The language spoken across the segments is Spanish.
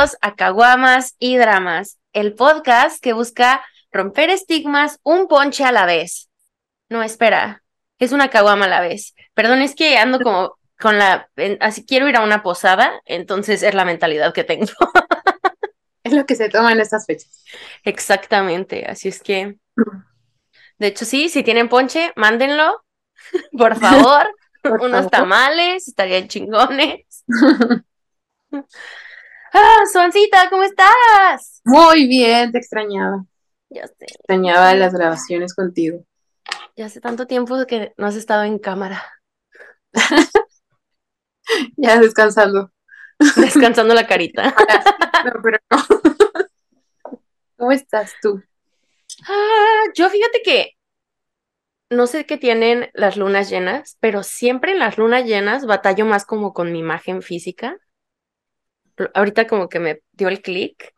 Bienvenidos a Caguamas y Dramas, el podcast que busca romper estigmas un ponche a la vez. No, espera, es una caguama a la vez. Perdón, es que ando como con la... así quiero ir a una posada, entonces es la mentalidad que tengo. es lo que se toma en estas fechas. Exactamente, así es que... De hecho, sí, si tienen ponche, mándenlo, por favor. Unos tamales, estarían chingones. Ah, Suancita, ¿cómo estás? Muy bien, te extrañaba. Ya sé. Extrañaba las grabaciones contigo. Ya hace tanto tiempo que no has estado en cámara. ya descansando. Descansando la carita. ¿Cómo estás tú? Ah, yo fíjate que no sé qué tienen las lunas llenas, pero siempre en las lunas llenas batallo más como con mi imagen física. Ahorita como que me dio el clic.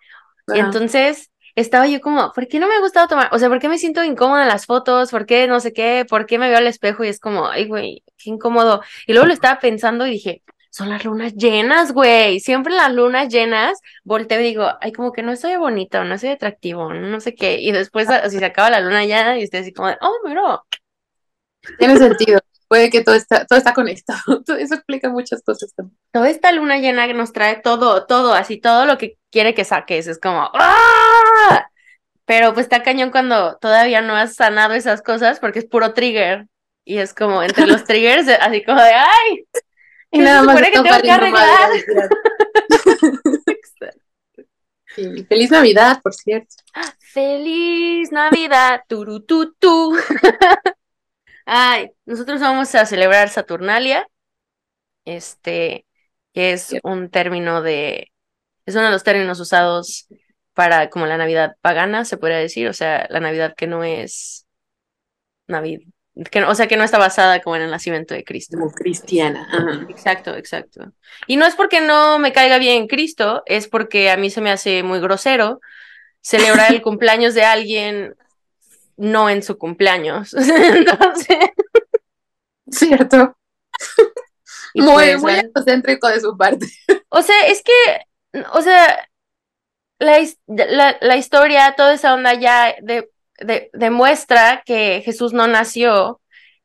Y entonces estaba yo como, ¿por qué no me ha gustado tomar? O sea, ¿por qué me siento incómoda en las fotos? ¿Por qué no sé qué? ¿Por qué me veo al espejo y es como, ay, güey, qué incómodo? Y luego lo estaba pensando y dije, son las lunas llenas, güey. Siempre las lunas llenas, volteo y digo, ay, como que no estoy bonito, no soy atractivo, no sé qué. Y después, si se acaba la luna ya, y estoy así como, oh, pero tiene sentido. Puede que todo está, todo está conectado. Eso explica muchas cosas también. Toda esta luna llena que nos trae todo, todo, así, todo lo que quiere que saques. Es como, ¡ah! Pero pues está cañón cuando todavía no has sanado esas cosas porque es puro trigger. Y es como entre los triggers, así como de ¡ay! Y nada más que tengo que arreglar. Feliz Navidad, por cierto. Feliz Navidad, turututu. Ay, nosotros vamos a celebrar Saturnalia, este, que es un término de, es uno de los términos usados para como la Navidad pagana, se podría decir, o sea, la Navidad que no es Navidad, que, o sea, que no está basada como en el nacimiento de Cristo. Como cristiana. Exacto, exacto. Y no es porque no me caiga bien Cristo, es porque a mí se me hace muy grosero celebrar el cumpleaños de alguien no en su cumpleaños. Entonces. Cierto. muy, pues, muy egocéntrico de su parte. O sea, es que, o sea, la, la, historia, toda esa onda ya de, demuestra que Jesús no nació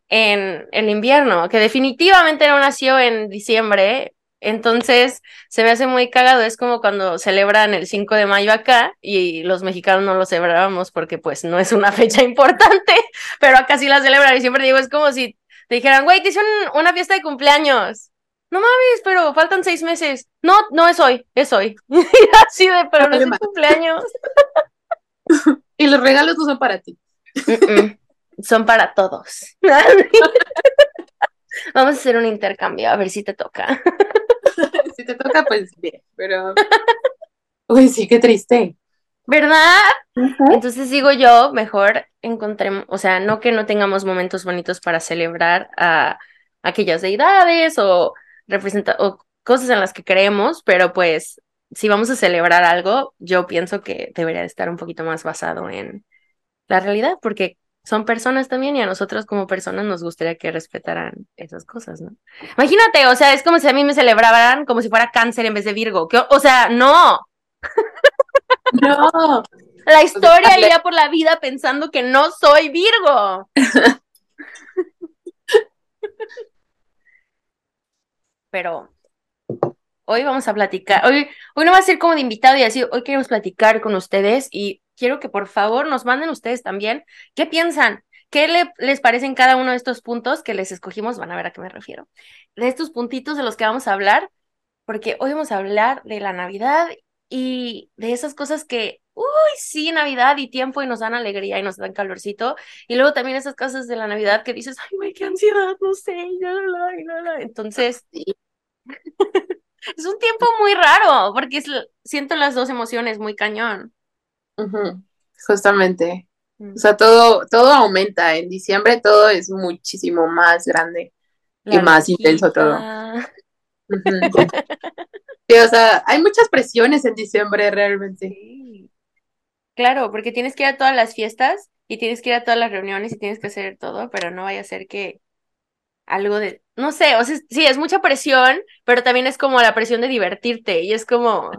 en el invierno, que definitivamente no nació en diciembre, entonces, se me hace muy cagado, es como cuando celebran el 5 de mayo acá y los mexicanos no lo celebramos porque pues no es una fecha importante, pero acá sí la celebran y siempre digo, es como si te dijeran, güey, te hicieron una fiesta de cumpleaños. No mames, pero faltan seis meses. No, no es hoy, es hoy. Así de, pero no es cumpleaños. y los regalos no son para ti. Son para todos. Vamos a hacer un intercambio, a ver si te toca. si te toca, pues bien, pero. Uy, sí, qué triste. ¿Verdad? Entonces digo yo, mejor encontremos, o sea, no que no tengamos momentos bonitos para celebrar a aquellas deidades o representa o cosas en las que creemos, pero pues si vamos a celebrar algo, yo pienso que debería estar un poquito más basado en la realidad, porque son personas también y a nosotros como personas nos gustaría que respetaran esas cosas, ¿no? Imagínate, o sea, es como si a mí me celebraran como si fuera cáncer en vez de Virgo. o sea, no. No. La historia iría por la vida pensando que no soy Virgo. Pero hoy vamos a platicar, hoy, hoy no va a ser como de invitado y así, hoy queremos platicar con ustedes y quiero que por favor nos manden ustedes también qué piensan, qué les parecen cada uno de estos puntos que les escogimos, van a ver a qué me refiero, de estos puntitos de los que vamos a hablar, porque hoy vamos a hablar de la Navidad y de esas cosas que, uy, sí, Navidad y tiempo y nos dan alegría y nos dan calorcito. Y luego también esas cosas de la Navidad que dices, ay, güey, qué ansiedad, no sé, entonces, es un tiempo muy raro porque siento las dos emociones muy cañón. Justamente. Mm. O sea, todo, todo aumenta. En diciembre todo es muchísimo más grande y más intenso todo. sí, o sea, hay muchas presiones en diciembre realmente. Claro, porque tienes que ir a todas las fiestas y tienes que ir a todas las reuniones y tienes que hacer todo, pero no vaya a ser que algo de, no sé, o sea, sí, es mucha presión, pero también es como la presión de divertirte y es como,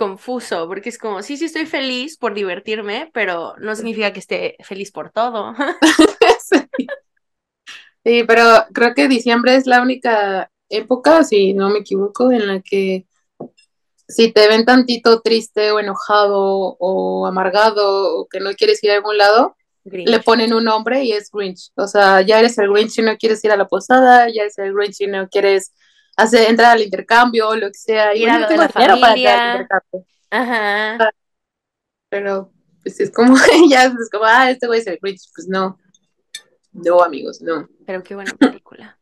confuso, porque es como, sí, sí estoy feliz por divertirme, pero no significa que esté feliz por todo. sí. pero creo que diciembre es la única época, si no me equivoco, en la que si te ven tantito triste o enojado o amargado o que no quieres ir a algún lado, le ponen un nombre y es Grinch. O sea, ya eres el Grinch si no quieres ir a la posada, ya eres el Grinch si no quieres hacer entrar al intercambio o lo que sea. Y no tengo dinero para entrar al intercambio. Ajá. Pero pues es como, ya es como, ah, este güey es el Grinch. Pues no. No, amigos, no. Pero qué buena película.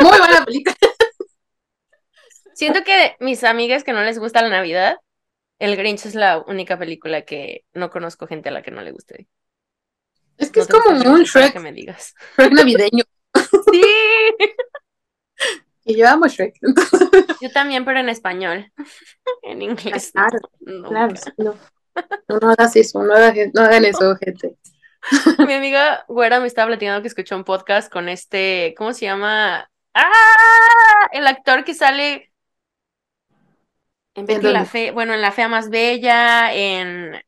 Muy buena película. Siento que mis amigas que no les gusta la Navidad, El Grinch es la única película que no conozco gente a la que no le guste. Es que es como un Shrek. Que me digas. Shrek navideño. Sí. Y yo amo Shrek. Yo también, pero en español. En inglés. Claro, claro. No. no. hagas eso, no hagan, eso, gente. Mi amiga Güera me estaba platicando que escuchó un podcast con este, ¿cómo se llama? ¡Ah! El actor que sale en Betty la Fe, bueno, en La Fea Más Bella, en,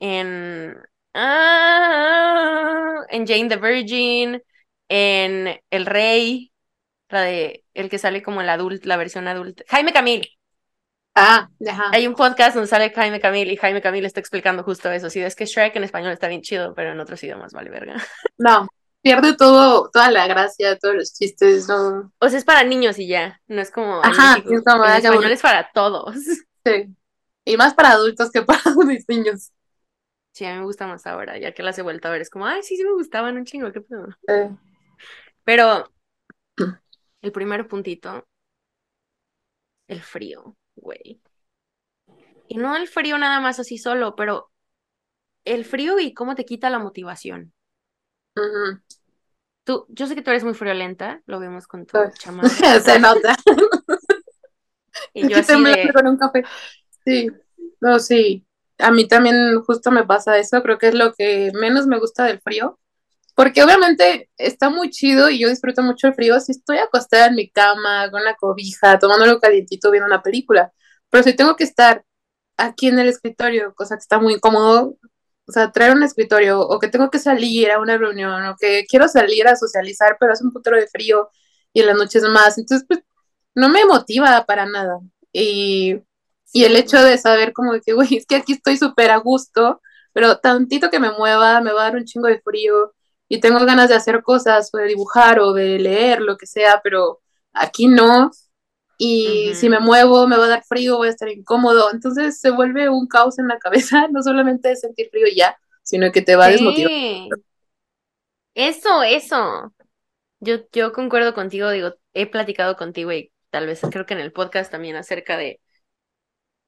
en, ah, en Jane the Virgin, en El Rey, la de, el que sale como el adulto, la versión adulta. Jaime Camil. Ah, ajá. Hay un podcast donde sale Jaime Camil y Jaime Camil está explicando justo eso. Sí, es que Shrek en español está bien chido, pero en otros idiomas vale verga. No, pierde todo, toda la gracia, todos los chistes, ¿no? O sea, es para niños y ya, no es como Ajá, en, español es para todos. Sí. Y más para adultos que para los niños. Sí, a mí me gusta más ahora, ya que las he vuelto a ver. Es como, ay, sí, sí me gustaban un chingo, qué pedo. Pero el primer puntito, el frío, güey. Y no el frío nada más así solo, pero el frío y cómo te quita la motivación. Tú, yo sé que tú eres muy friolenta, lo vemos con tu chamarra. Se nota. y yo así de... con un café. Sí, no, sí. A mí también justo me pasa eso, creo que es lo que menos me gusta del frío, porque obviamente está muy chido y yo disfruto mucho el frío si estoy acostada en mi cama, con la cobija, tomando algo calientito, viendo una película, pero si tengo que estar aquí en el escritorio, cosa que está muy incómodo, o sea, traer un escritorio, o que tengo que salir a una reunión, o que quiero salir a socializar, pero hace un putero de frío y en las noches más, entonces pues no me motiva para nada. Y, y el hecho de saber como que, güey, es que aquí estoy súper a gusto, pero tantito que me mueva, me va a dar un chingo de frío y tengo ganas de hacer cosas, o de dibujar o de leer, lo que sea, pero aquí no. Y si me muevo, me va a dar frío, voy a estar incómodo. Entonces se vuelve un caos en la cabeza, no solamente de sentir frío ya, sino que te va a desmotivar. Eso, eso. Yo, yo concuerdo contigo, digo, he platicado contigo y tal vez creo que en el podcast también acerca de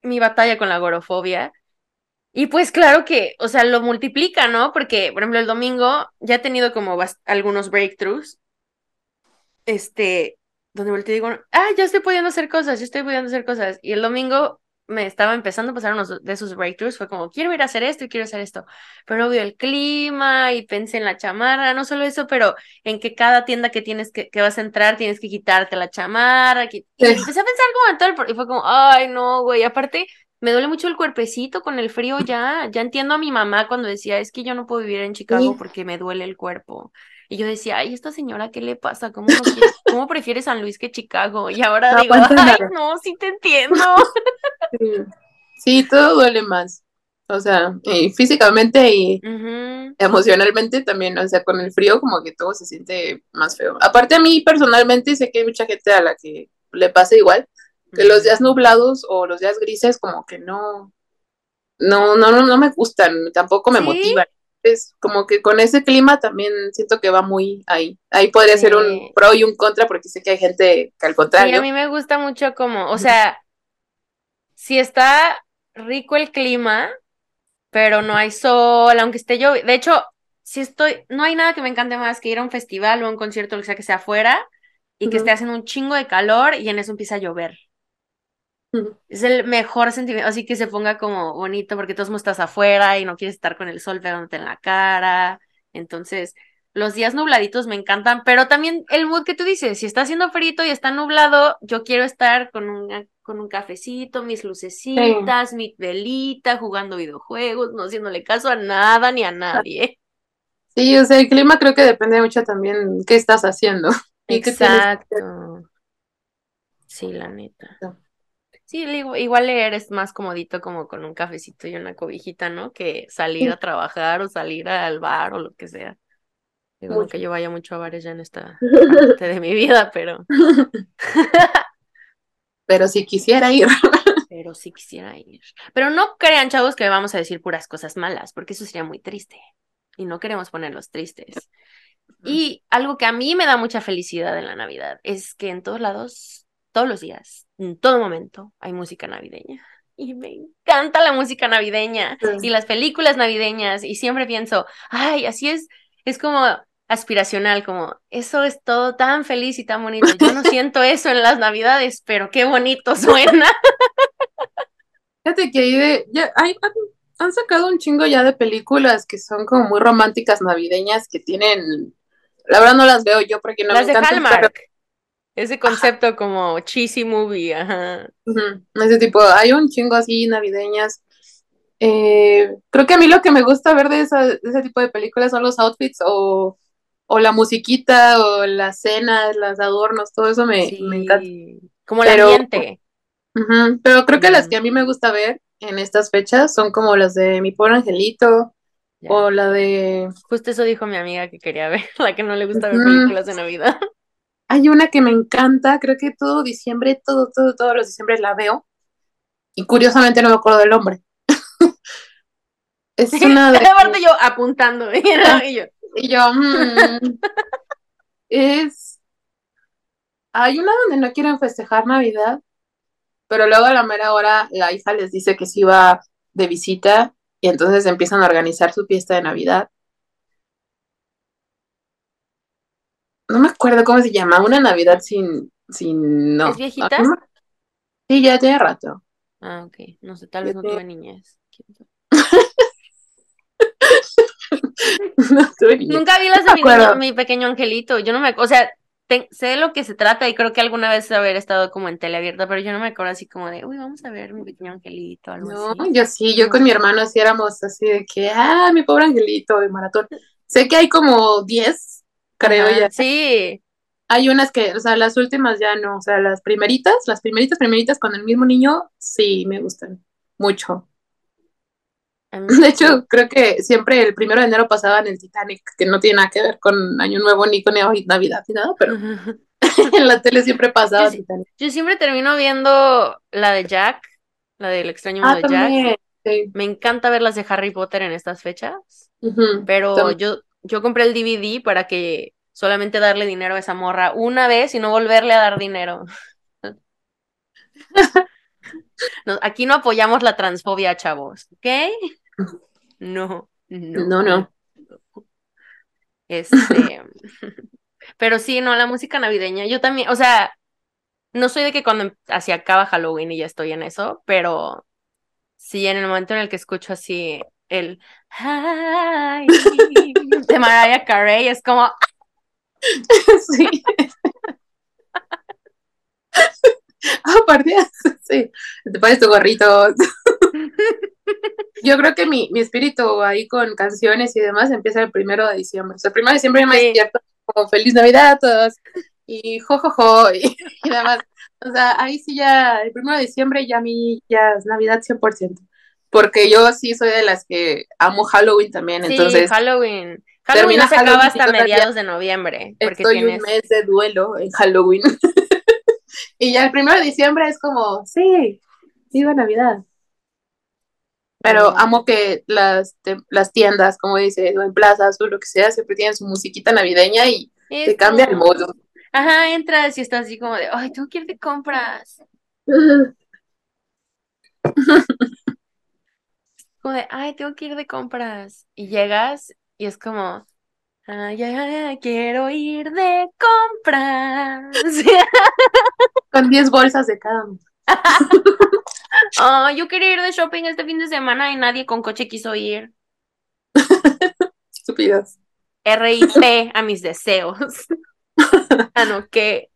mi batalla con la agorofobia. Y pues claro que, o sea, lo multiplica, ¿no? Porque, por ejemplo, el domingo ya he tenido como algunos breakthroughs. Este, donde volteo y digo, ah, ya estoy pudiendo hacer cosas, ya estoy pudiendo hacer cosas. Y el domingo me estaba empezando a pasar unos de esos breakthroughs, fue como, quiero ir a hacer esto y quiero hacer esto, pero veo el clima y pensé en la chamarra, no solo eso, pero en que cada tienda que tienes que, que vas a entrar tienes que quitarte la chamarra, y empecé a pensar como en todo el, y fue como, ay, no, güey, aparte me duele mucho el cuerpecito con el frío ya, ya entiendo a mi mamá cuando decía, es que yo no puedo vivir en Chicago porque me duele el cuerpo. Y yo decía, ay, esta señora, ¿qué le pasa? ¿Cómo, ¿cómo prefiere San Luis que Chicago? Y ahora digo, ay, no, sí te entiendo. Sí. todo duele más. O sea, físicamente y emocionalmente también, o sea, con el frío como que todo se siente más feo. Aparte a mí personalmente sé que hay mucha gente a la que le pasa igual, que los días nublados o los días grises como que no, no, no, no, no me gustan, tampoco me motivan es como que con ese clima también siento que va muy ahí. Ahí podría ser un pro y un contra porque sé que hay gente que al contrario. Y a mí me gusta mucho como, o sea, si está rico el clima, pero no hay sol, aunque esté yo, de hecho, si estoy, no hay nada que me encante más que ir a un festival o a un concierto, lo que sea que sea afuera, y que esté haciendo un chingo de calor y en eso empieza a llover. Es el mejor sentimiento, así que se ponga como bonito porque todos estás afuera y no quieres estar con el sol pegándote en la cara. Entonces, los días nubladitos me encantan, pero también el mood que tú dices, si está haciendo frito y está nublado, yo quiero estar con un, con un cafecito, mis lucecitas, mi velita, jugando videojuegos, no haciéndole caso a nada ni a nadie. Sí, o sea, el clima creo que depende mucho también qué estás haciendo. Exacto. Sí, la neta. Sí, igual leer es más comodito como con un cafecito y una cobijita, ¿no? Que salir a trabajar o salir al bar o lo que sea. Digo, que yo vaya mucho a bares ya en esta parte de mi vida, pero. pero si quisiera ir. pero si quisiera ir. Pero no crean, chavos, que vamos a decir puras cosas malas, porque eso sería muy triste. Y no queremos ponerlos tristes. Y algo que a mí me da mucha felicidad en la Navidad es que en todos lados todos los días, en todo momento, hay música navideña. Y me encanta la música navideña y las películas navideñas. Y siempre pienso, ay, así es, es como aspiracional, como eso es todo tan feliz y tan bonito. Yo no siento eso en las navidades, pero qué bonito suena. Fíjate que hay de, ya, hay, han sacado un chingo ya de películas que son como muy románticas navideñas que tienen, la verdad no las veo yo porque no las me de Hallmark. Ese concepto como cheesy movie, ajá. Ese tipo, hay un chingo así navideñas. Eh, creo que a mí lo que me gusta ver de, ese tipo de películas son los outfits o, o la musiquita o las cenas, los adornos, todo eso me, encanta. Como el ambiente. pero creo que las que a mí me gusta ver en estas fechas son como las de Mi Pobre Angelito o la de... Justo eso dijo mi amiga que quería ver, la que no le gusta ver películas de Navidad. Hay una que me encanta, creo que todo diciembre, todo, todo, todos los diciembre la veo. Y curiosamente no me acuerdo del nombre. es una de... Aparte yo apuntando. y yo, y yo mm, es... Hay una donde no quieren festejar Navidad, pero luego a la mera hora la hija les dice que sí va de visita y entonces empiezan a organizar su fiesta de Navidad. No me acuerdo cómo se llama, una Navidad sin, sin, no. ¿Es viejita? Sí, ya tiene rato. Ah, ok. No sé, tal vez no tuve niñez. no tuve niñez. Nunca vi las de mi, pequeño angelito. Yo no me, o sea, sé de lo que se trata y creo que alguna vez haber estado como en tele abierta, pero yo no me acuerdo así como de, uy, vamos a ver mi pequeño angelito, algo no, yo sí, yo con mi hermano así éramos así de que, ah, mi pobre angelito de maratón. Sé que hay como 10 creo ya. Sí. Hay unas que, o sea, las últimas ya no, o sea, las primeritas, las primeritas, primeritas con el mismo niño, sí, me gustan mucho. De hecho, creo que siempre el primero de enero pasaba en el Titanic, que no tiene nada que ver con Año Nuevo ni con Navidad ni nada, pero en la tele siempre pasaba yo, Titanic. Yo siempre termino viendo la de Jack, la del extraño mundo ah, de Jack. Me encanta ver las de Harry Potter en estas fechas, pero yo yo compré el DVD para que solamente darle dinero a esa morra una vez y no volverle a dar dinero. aquí no apoyamos la transfobia, chavos, ¿ok? No, no. No, no. Este. pero sí, no, la música navideña. Yo también, o sea, no soy de que cuando hacia acaba Halloween y ya estoy en eso, pero sí, en el momento en el que escucho así el de Mariah Carey es como sí. Aparte sí te pones tu gorrito. Yo creo que mi, mi, espíritu ahí con canciones y demás empieza el primero de diciembre. O sea el primero de diciembre me despierto como feliz navidad a todos y jojojo y, y demás. O sea ahí sí ya el primero de diciembre ya mí ya es navidad 100% porque yo sí soy de las que amo Halloween también, sí, entonces... Halloween. Halloween se acaba hasta mediados de noviembre. Porque estoy un mes de duelo en Halloween. y ya el primero de diciembre es como, sí, viva Navidad. Pero amo que las, las tiendas, como dice, o en plazas o lo que sea, siempre tienen su musiquita navideña y te cambia el modo. Ajá, entras y estás así como de, ay, tengo que ir de compras. como de, ay, tengo que ir de compras. Y llegas y es como, ay, ay, quiero ir de compras. Con 10 bolsas de cada uno. oh, yo quería ir de shopping este fin de semana y nadie con coche quiso ir. Estúpidas. RIP a mis deseos. ah, no, que,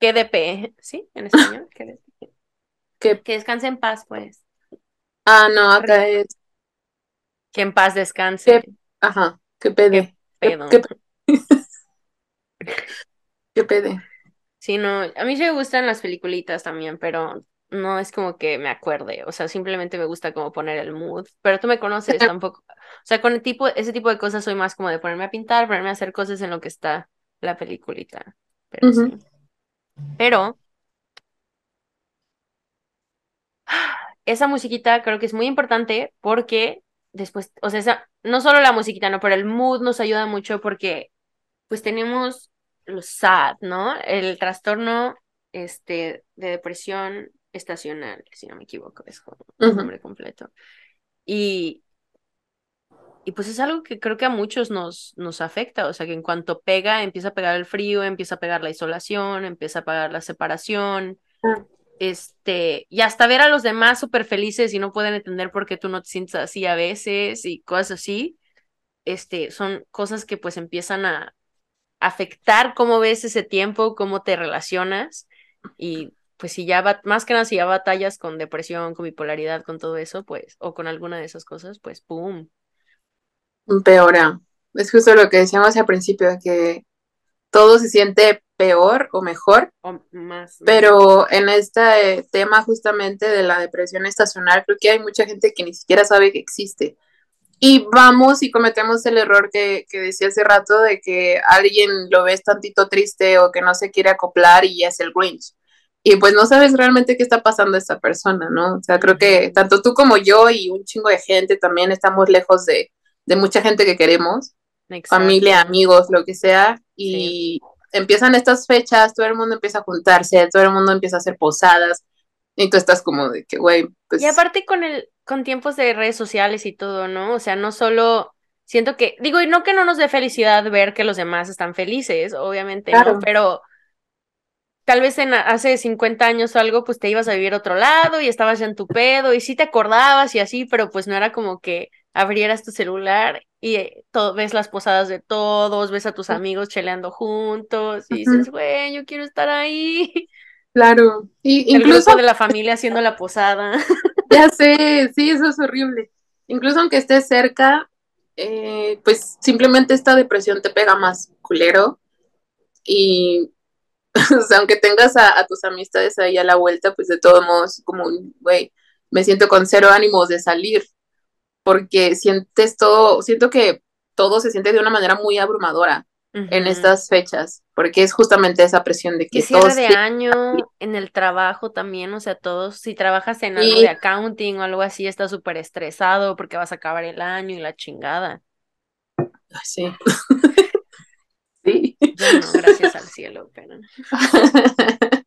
que DP, ¿sí? En español, ¿qué Que, que descanse en paz, pues. Ah, no, acá es. Que en paz descanse. ¿Qué? Ajá, qué pede. ¿Qué pedo? ¿Qué, qué pede? Sí, no, a mí sí me gustan las peliculitas también, pero no es como que me acuerde, o sea, simplemente me gusta como poner el mood, pero tú me conoces tampoco, o sea, con el tipo, ese tipo de cosas soy más como de ponerme a pintar, ponerme a hacer cosas en lo que está la peliculita, pero sí. Pero esa musiquita creo que es muy importante porque después, o sea, esa, no solo la musiquita, no, pero el mood nos ayuda mucho porque pues tenemos los SAD, ¿no? El trastorno este, de depresión estacional, si no me equivoco, es como el Ujú. nombre completo. Y, y pues es algo que creo que a muchos nos, nos afecta, o sea, que en cuanto pega, empieza a pegar el frío, empieza a pegar la isolación, empieza a pegar la separación, Ah, este, y hasta ver a los demás súper felices y no pueden entender por qué tú no te sientes así a veces y cosas así, este, son cosas que pues empiezan a afectar cómo ves ese tiempo, cómo te relacionas y pues si ya más que nada si ya batallas con depresión, con bipolaridad, con todo eso, pues, o con alguna de esas cosas, pues, ¡pum! Empeora. Es justo lo que decíamos al principio, que todo se siente peor o mejor, O más. pero en este eh, tema justamente de la depresión estacional, creo que hay mucha gente que ni siquiera sabe que existe. Y vamos y cometemos el error que, que decía hace rato de que alguien lo ves tantito triste o que no se quiere acoplar y es el Grinch. Y pues no sabes realmente qué está pasando a esta persona, ¿no? O sea, creo que tanto tú como yo y un chingo de gente también estamos lejos de, de mucha gente que queremos, Exacto. familia, amigos, lo que sea, y empiezan estas fechas, todo el mundo empieza a juntarse, todo el mundo empieza a hacer posadas, y tú estás como de que, güey, pues... Y aparte con el, con tiempos de redes sociales y todo, ¿no? O sea, no solo siento que, digo, y no que no nos dé felicidad ver que los demás están felices, obviamente, Claro. ¿no? Pero tal vez en hace 50 años o algo, pues te ibas a vivir a otro lado y estabas ya en tu pedo y sí te acordabas y así, pero pues no era como que abrieras tu celular y eh, todo, ves las posadas de todos, ves a tus amigos cheleando juntos y dices, güey, yo quiero estar ahí. Claro, y El incluso, grupo de la familia haciendo la posada. ya sé, sí, eso es horrible. Incluso aunque estés cerca, eh, pues simplemente esta depresión te pega más culero. Y o sea, aunque tengas a, a, tus amistades ahí a la vuelta, pues de todos modos, como, güey, me siento con cero ánimos de salir, porque sientes todo, siento que todo se siente de una manera muy abrumadora Uh -huh. en estas fechas, porque es justamente esa presión de que y cierre de año, en el trabajo también, o sea, todos, si trabajas en algo de accounting o algo así, estás súper estresado porque vas a acabar el año y la chingada. Sí. sí. Yo no, gracias al cielo, pero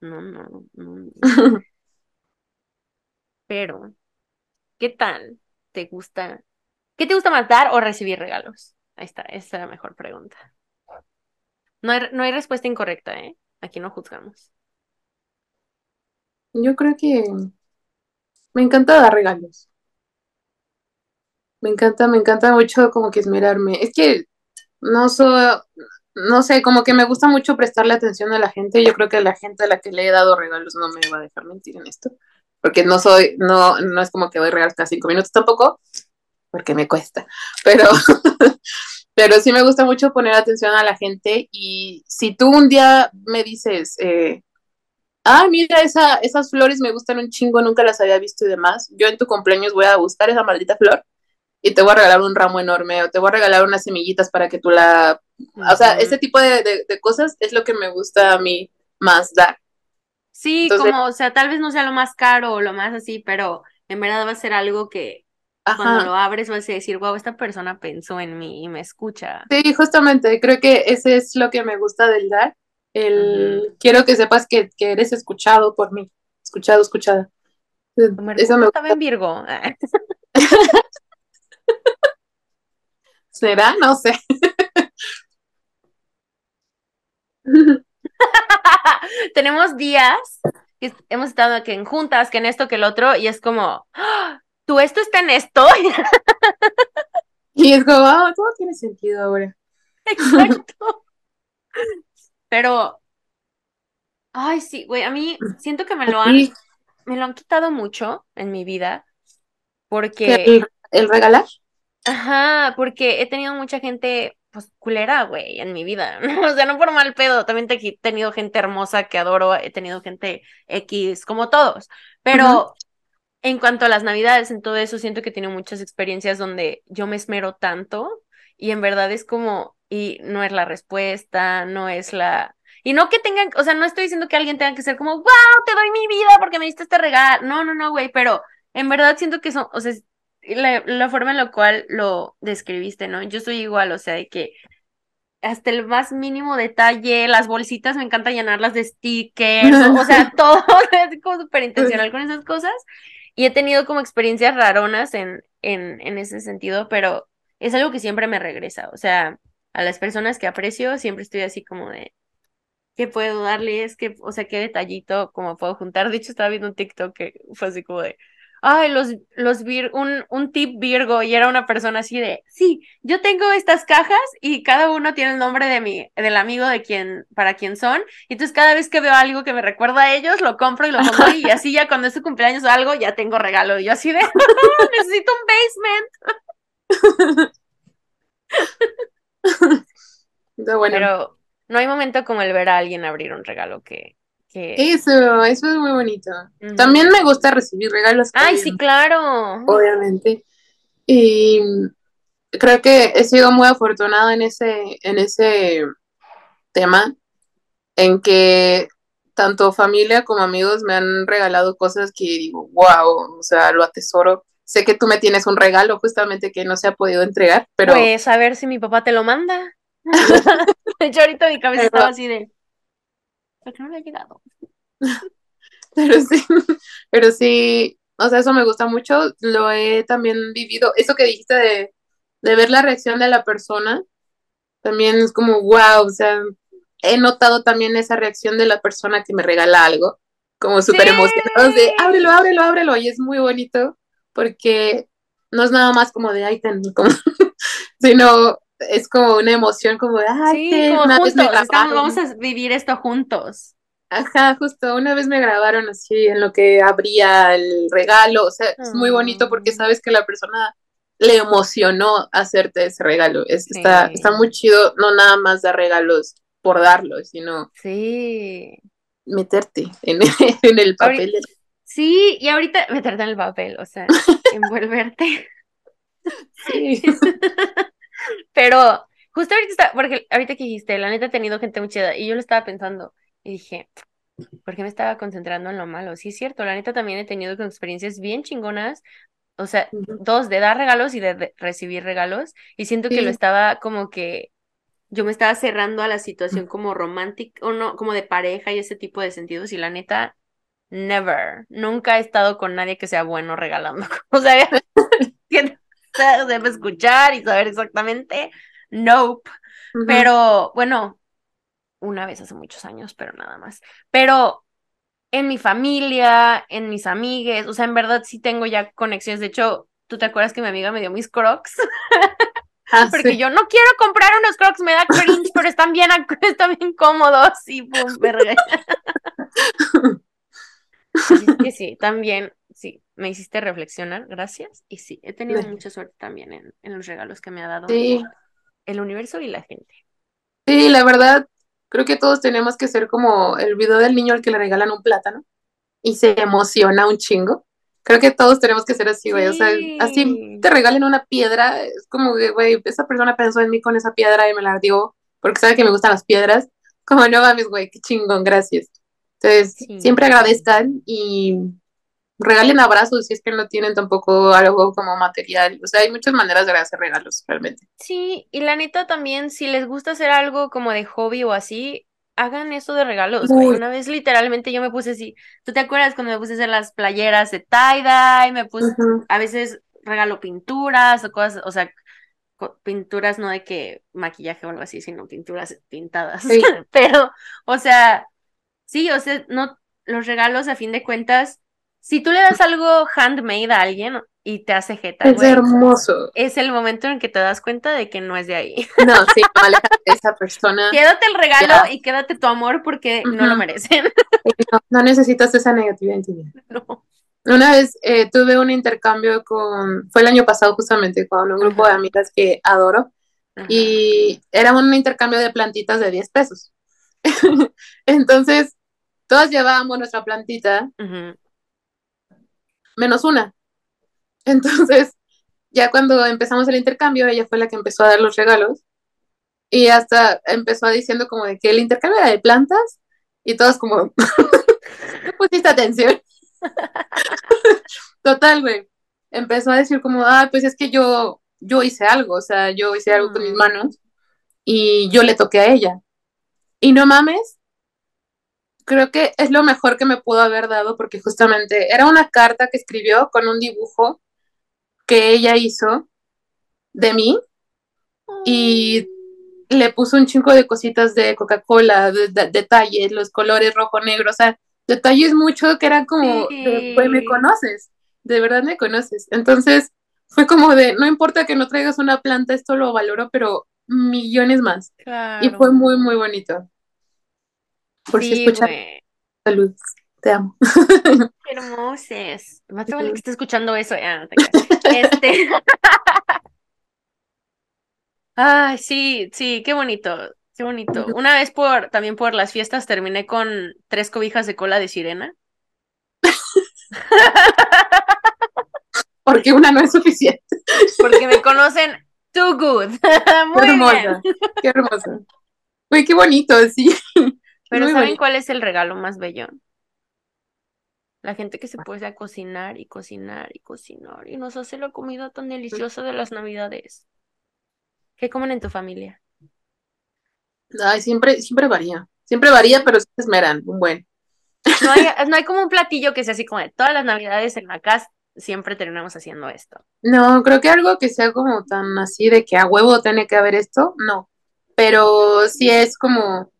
no, no, no. Pero, ¿qué tal te gusta? ¿Qué te gusta más dar o recibir regalos? Ahí está, esa es la mejor pregunta. No hay, no hay respuesta incorrecta, ¿eh? Aquí no juzgamos. Yo creo que me encanta dar regalos. Me encanta, me encanta mucho como que esmerarme. Es que no soy, no sé, como que me gusta mucho prestarle atención a la gente. Yo creo que la gente a la que le he dado regalos no me va a dejar mentir en esto. Porque no soy, no, no es como que doy regalos cada cinco minutos tampoco, porque me cuesta. Pero, pero sí me gusta mucho poner atención a la gente. Y si tú un día me dices, eh, ah, mira, esa, esas flores me gustan un chingo, nunca las había visto y demás. Yo en tu cumpleaños voy a buscar esa maldita flor y te voy a regalar un ramo enorme o te voy a regalar unas semillitas para que tú la... O sea, este tipo de, de, de cosas es lo que me gusta a mí más dar. Sí, Entonces- como, o sea, tal vez no sea lo más caro o lo más así, pero en verdad va a ser algo que cuando lo abres vas a decir, wow, esta persona pensó en mí y me escucha. Sí, justamente, creo que ese es lo que me gusta del dar. El quiero que sepas que, que eres escuchado por mí. Escuchado, escuchada. Eso me estaba en Virgo. ¿Será? No sé. Tenemos días que hemos estado aquí en juntas, que en esto, que el otro, y es como, ¡Ah! ¿tú esto está en esto? Y es como, ah, todo tiene sentido ahora. Exacto. Pero Ay, sí, güey, a mí siento que me lo han, me lo han quitado mucho en mi vida, porque... ¿El, el regalar? Ajá, porque he tenido mucha gente, pues, culera, güey, en mi vida. O sea, no por mal pedo, también he tenido gente hermosa que adoro, he tenido gente X, como todos, pero en cuanto a las navidades, en todo eso, siento que he tenido muchas experiencias donde yo me esmero tanto y en verdad es como, y no es la respuesta, no es la... Y no que tengan, o sea, no estoy diciendo que alguien tenga que ser como, wow, te doy mi vida porque me diste este regalo. No, no, no, güey, pero en verdad siento que son, o sea, la, la forma en la cual lo describiste, ¿no? Yo soy igual, o sea, de que hasta el más mínimo detalle, las bolsitas me encanta llenarlas de stickers, o, sea, todo es como súper intencional con esas cosas. Y he tenido como experiencias raronas en, en, en ese sentido, pero es algo que siempre me regresa. O sea, a las personas que aprecio, siempre estoy así como de, ¿qué puedo darles? ¿Qué, o sea, qué detallito como puedo juntar? De hecho, estaba viendo un TikTok que fue así como de, ay, los, los vir un, un tip Virgo, y era una persona así de, sí, yo tengo estas cajas y cada uno tiene el nombre de mi, del amigo de quien, para quien son, y entonces cada vez que veo algo que me recuerda a ellos, lo compro y lo pongo y así ya cuando es su cumpleaños o algo, ya tengo regalo, y yo así de, necesito un basement. Pero no hay momento como el ver a alguien abrir un regalo que, eso, eso es muy bonito. También me gusta recibir regalos. Ay, sí, claro. Obviamente. Y creo que he sido muy afortunada en ese, en ese tema, en que tanto familia como amigos me han regalado cosas que digo, wow, o sea, lo atesoro. Sé que tú me tienes un regalo justamente que no se ha podido entregar, pero... Pues a ver si mi papá te lo manda. Yo ahorita mi cabeza estaba así de porque no le ha llegado. pero sí, pero sí, o sea, eso me gusta mucho, lo he también vivido, eso que dijiste de, de ver la reacción de la persona, también es como, wow, o sea, he notado también esa reacción de la persona que me regala algo, como súper emocionados de, ábrelo, ábrelo, ábrelo, y es muy bonito, porque no es nada más como de, ay, ten, como, sino es como una emoción como de, ay, sí, como juntos, vamos a vivir esto juntos. Ajá, justo, una vez me grabaron así en lo que abría el regalo, o sea, es muy bonito porque mm. sabes que la persona le emocionó hacerte ese regalo, es, está, está muy chido, no nada más dar regalos por darlos, sino sí. meterte en, en el papel. sí, y ahorita meterte en el papel, o sea, envolverte. Sí. Pero justo ahorita está, porque ahorita que dijiste, la neta ha tenido gente muy chida y yo lo estaba pensando y dije, ¿por qué me estaba concentrando en lo malo? Sí, es cierto, la neta también he tenido experiencias bien chingonas, o sea, dos, de dar regalos y de, recibir regalos y siento que lo estaba como que yo me estaba cerrando a la situación como romántica o no, como de pareja y ese tipo de sentidos y la neta, never, nunca he estado con nadie que sea bueno regalando. O sea, debe escuchar y saber exactamente. Nope. Pero bueno, una vez hace muchos años, pero nada más. Pero en mi familia, en mis amigues, o sea, en verdad sí tengo ya conexiones. De hecho, ¿tú te acuerdas que mi amiga me dio mis crocs? Ah, Porque yo no quiero comprar unos crocs, me da cringe, pero están bien, están bien cómodos y pum, verga. Así que sí, también sí, me hiciste reflexionar, gracias. Y sí, he tenido mucha suerte también en, en, los regalos que me ha dado el universo y la gente. Sí, la verdad, creo que todos tenemos que ser como el video del niño al que le regalan un plátano y se emociona un chingo. Creo que todos tenemos que ser así, güey. O sea, así te regalen una piedra, es como que, güey, esa persona pensó en mí con esa piedra y me la dio porque sabe que me gustan las piedras. Como no mames, güey, qué chingón, gracias. Entonces, siempre agradezcan y regalen abrazos si es que no tienen tampoco algo como material. O sea, hay muchas maneras de hacer regalos, realmente. Sí, y la neta también, si les gusta hacer algo como de hobby o así, hagan eso de regalos. Una vez literalmente yo me puse así. ¿Tú te acuerdas cuando me puse a hacer las playeras de tie-dye? Me puse, a veces regalo pinturas o cosas, o sea, pinturas no de que maquillaje o algo así, sino pinturas pintadas. Pero, o sea, sí, o sea, no, los regalos a fin de cuentas si tú le das algo handmade a alguien y te hace jeta, Es güey, hermoso. es el momento en que te das cuenta de que no es de ahí. No, sí, no, esa persona. Quédate el regalo Ya. y quédate tu amor porque no lo merecen. No, no necesitas esa negatividad en tu vida. No. Una vez eh, tuve un intercambio con, fue el año pasado justamente, con un grupo de amigas que adoro y era un intercambio de plantitas de 10 pesos. Entonces, todas llevábamos nuestra plantita. Menos una. Entonces, ya cuando empezamos el intercambio, ella fue la que empezó a dar los regalos y hasta empezó diciendo como de que el intercambio era de plantas y todas como, ¿no pusiste atención? Total, güey. Empezó a decir como, ah, pues es que yo, yo hice algo, o sea, yo hice algo con mis Mm. manos y yo le toqué a ella. Y no mames, creo que es lo mejor que me pudo haber dado porque justamente era una carta que escribió con un dibujo que ella hizo de mí y le puso un chingo de cositas de Coca-Cola, de- de- detalles, los colores rojo, negro, o sea, detalles mucho que eran como, "Güey, me conoces, de verdad me conoces. Entonces fue como de, no importa que no traigas una planta, esto lo valoro, pero millones más. Y Claro. fue muy, muy bonito. Por si Sí, escuchan, güey. salud, te amo. Qué hermosas. Más te vale que esté escuchando eso. Ah, no. Este. Ay, sí, sí, qué bonito, qué bonito. Una vez por, también por las fiestas terminé con tres cobijas de cola de sirena. Porque una no es suficiente. Porque me conocen too good. Qué Muy bien. hermosa, qué hermosa. Güey, qué bonito, sí. Pero Muy ¿saben bonito. cuál es el regalo más bello? La gente que se puede a cocinar y cocinar y cocinar y nos hace la comida tan deliciosa de las navidades. ¿Qué comen en tu familia? Ay, siempre, siempre varía. Siempre varía, pero se esmeran, un buen. No hay, no hay como un platillo que sea así como de todas las navidades en la casa, siempre terminamos haciendo esto. No, creo que algo que sea como tan así de que a huevo tiene que haber esto, no. Pero sí es como,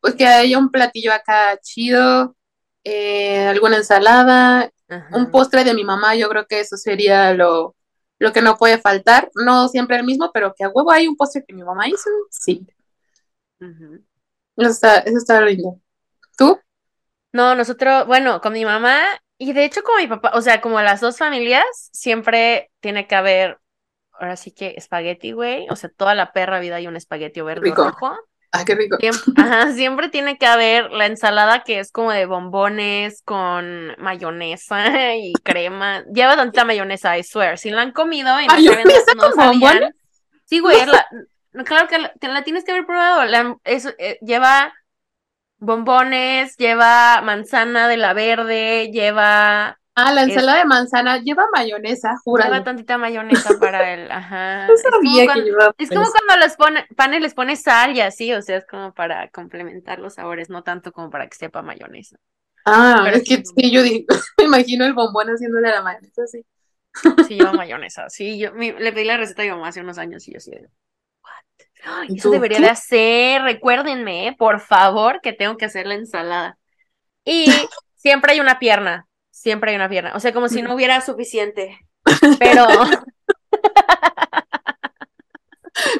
pues que haya un platillo acá chido, eh, alguna ensalada, Ajá. un postre de mi mamá, yo creo que eso sería lo, lo que no puede faltar. No siempre el mismo, pero que a huevo hay un postre que mi mamá hizo, sí. Eso está, eso está lindo. ¿Tú? No, nosotros, bueno, con mi mamá y de hecho con mi papá, o sea, como las dos familias, siempre tiene que haber, ahora sí que espagueti, güey, o sea, toda la perra vida hay un espagueti verde o Rico. rojo. Ah, qué rico. Siempre, ajá, siempre tiene que haber la ensalada que es como de bombones con mayonesa y crema. Lleva tantita mayonesa, I swear. Si la han comido y no, saben- ¿Mayonesa no sabían. bombones? Sí, güey, la- claro que la, la tienes que haber probado. La- eso, eh, lleva bombones, lleva manzana de la verde, lleva, Ah, la Es- ensalada de manzana lleva mayonesa, lleva júralo. tantita mayonesa para el, ajá. No Es como cuando- es como cuando los pone, panes les pones sal y así, o sea, es como para complementar los sabores, no tanto como para que sepa mayonesa. Ah, Pero es que sí. sí, yo digo, me imagino el bombón haciéndole la mayonesa, sí. Sí, lleva mayonesa. Sí, yo mi- le pedí la receta a mi mamá hace unos años y yo así de, "What? Ay, ¿Y eso debería qué? de hacer. Recuérdenme, por favor, que tengo que hacer la ensalada. Y siempre hay una pierna. Siempre hay una pierna. O sea, como si no hubiera suficiente. Pero,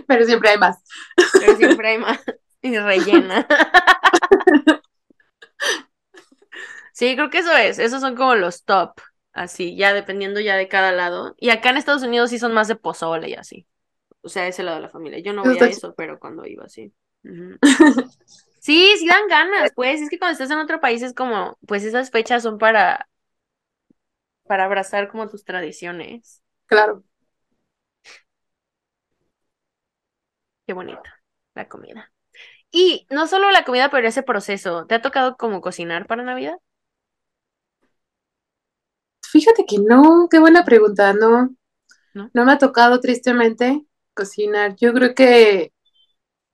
Pero siempre hay más. pero siempre hay más. Y rellena. Sí, creo que eso es. Esos son como los top. Así, ya dependiendo ya de cada lado. Y acá en Estados Unidos sí son más de pozole y así. O sea, ese lado de la familia. Yo no Eso voy a está eso, pero cuando iba así. Sí, sí dan ganas, pues. Es que cuando estás en otro país es como, pues esas fechas son para, para abrazar como tus tradiciones. Claro. Qué bonito, la comida. Y no solo la comida, pero ese proceso. ¿Te ha tocado como cocinar para Navidad? Fíjate que no, qué buena pregunta, no. ¿No? No me ha tocado tristemente cocinar. Yo creo que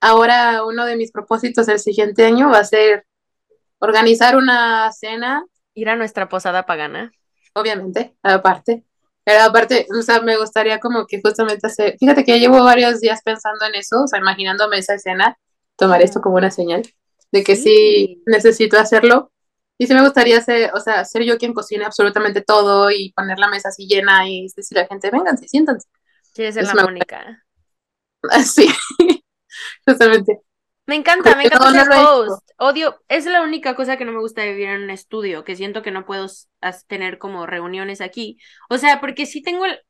ahora uno de mis propósitos del siguiente año va a ser organizar una cena, Ir a nuestra posada pagana. Obviamente, aparte. Pero aparte, o sea, me gustaría como que justamente hacer, fíjate que ya llevo varios días pensando en eso, o sea, imaginándome esa escena, tomar esto como una señal de que sí Sí. necesito hacerlo. Y sí me gustaría ser, o sea, ser yo quien cocine absolutamente todo y poner la mesa así llena y decir a la gente, vénganse, siéntanse. Quieres ser la Mónica. Sí, justamente. Me encanta, me encanta ser host. Odio, es la única cosa que no me gusta de vivir en un estudio, que siento que no puedo tener como reuniones aquí. O sea, porque sí tengo el,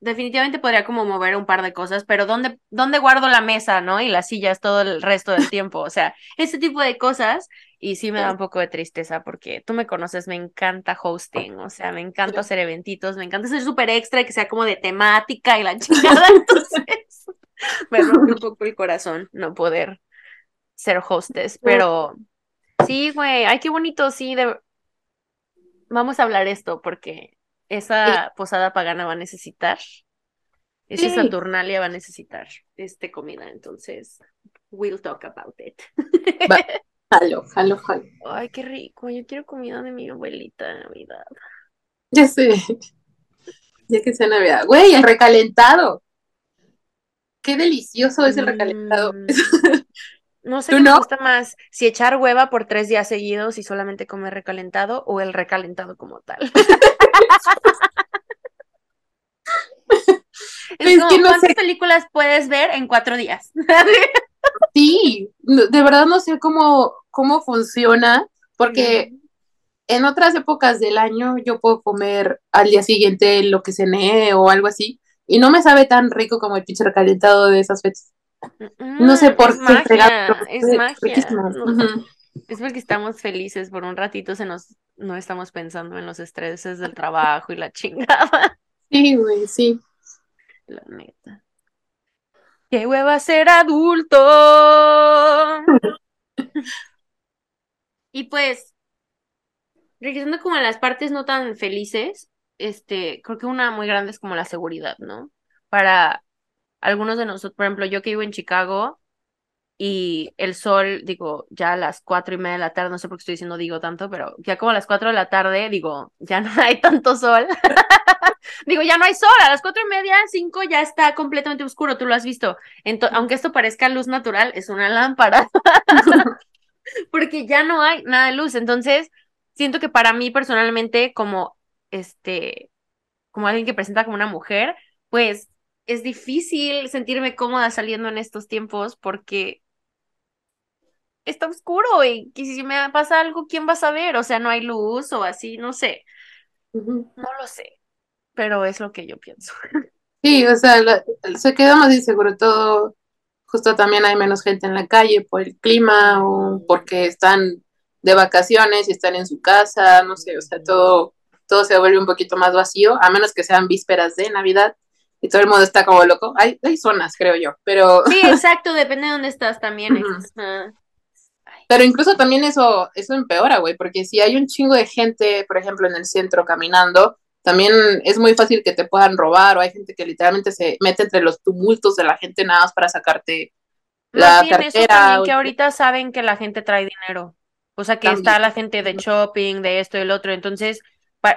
definitivamente podría como mover un par de cosas, pero ¿dónde, ¿dónde guardo la mesa, no? Y las sillas todo el resto del tiempo. O sea, ese tipo de cosas. Y sí me da un poco de tristeza porque tú me conoces, me encanta hosting, o sea, me encanta hacer eventitos, me encanta ser súper extra, que sea como de temática y la chingada. Entonces, me rompe un poco el corazón no poder ser hostess, pero sí, güey, ay, qué bonito, sí, de... vamos a hablar esto porque esa posada pagana va a necesitar, esa Saturnalia va a necesitar este comida, entonces we'll talk about it. jalo, jalo, jalo. Ay, qué rico, yo quiero comida de mi abuelita de Navidad. Ya sé, ya que sea Navidad. Güey, el recalentado. Qué delicioso es el recalentado. Mm. No sé qué me gusta más, si echar hueva por tres días seguidos y solamente comer recalentado o el recalentado como tal. es como, ¿cuántas películas puedes ver en cuatro días? sí, de verdad no sé cómo, cómo funciona, porque en otras épocas del año yo puedo comer al día siguiente lo que cené o algo así, y no me sabe tan rico como el pinche recalentado de esas fechas. No sé por qué magia, es magia. Es porque estamos felices por un ratito, se nos no estamos pensando en los estreses del trabajo y la chingada. Sí, güey, sí. La neta. ¡Qué hueva ser adulto! y pues, regresando como a las partes no tan felices, este, creo que una muy grande es como la seguridad, ¿no? Para algunos de nosotros, por ejemplo, yo que vivo en Chicago y el sol, digo, ya a las cuatro y media de la tarde, no sé por qué estoy diciendo digo tanto, pero ya como a las cuatro de la tarde, digo, ya no hay tanto sol. digo, ya no hay sol, a las cuatro y media, cinco ya está completamente oscuro, tú lo has visto. aunque esto parezca luz natural, es una lámpara. Porque ya no hay nada de luz. Entonces, siento que para mí personalmente, como este, como alguien que presenta como una mujer, pues es difícil sentirme cómoda saliendo en estos tiempos porque está oscuro y, si me pasa algo, ¿quién va a saber? O sea, no hay luz o así, no sé. No lo sé, pero es lo que yo pienso. Sí, o sea, se queda más inseguro todo. Justo también hay menos gente en la calle por el clima o porque están de vacaciones y están en su casa, no sé, o sea, todo, todo se vuelve un poquito más vacío, a menos que sean vísperas de Navidad y todo el mundo está como loco. Hay, hay zonas, creo yo, pero... Sí, exacto, depende de dónde estás también. Pero incluso también eso, eso empeora, güey, porque si hay un chingo de gente, por ejemplo, en el centro caminando, también es muy fácil que te puedan robar o hay gente que literalmente se mete entre los tumultos de la gente nada más para sacarte la cartera. Eso también, que ahorita saben que la gente trae dinero. O sea, que está la gente de shopping, de esto y el otro. Entonces,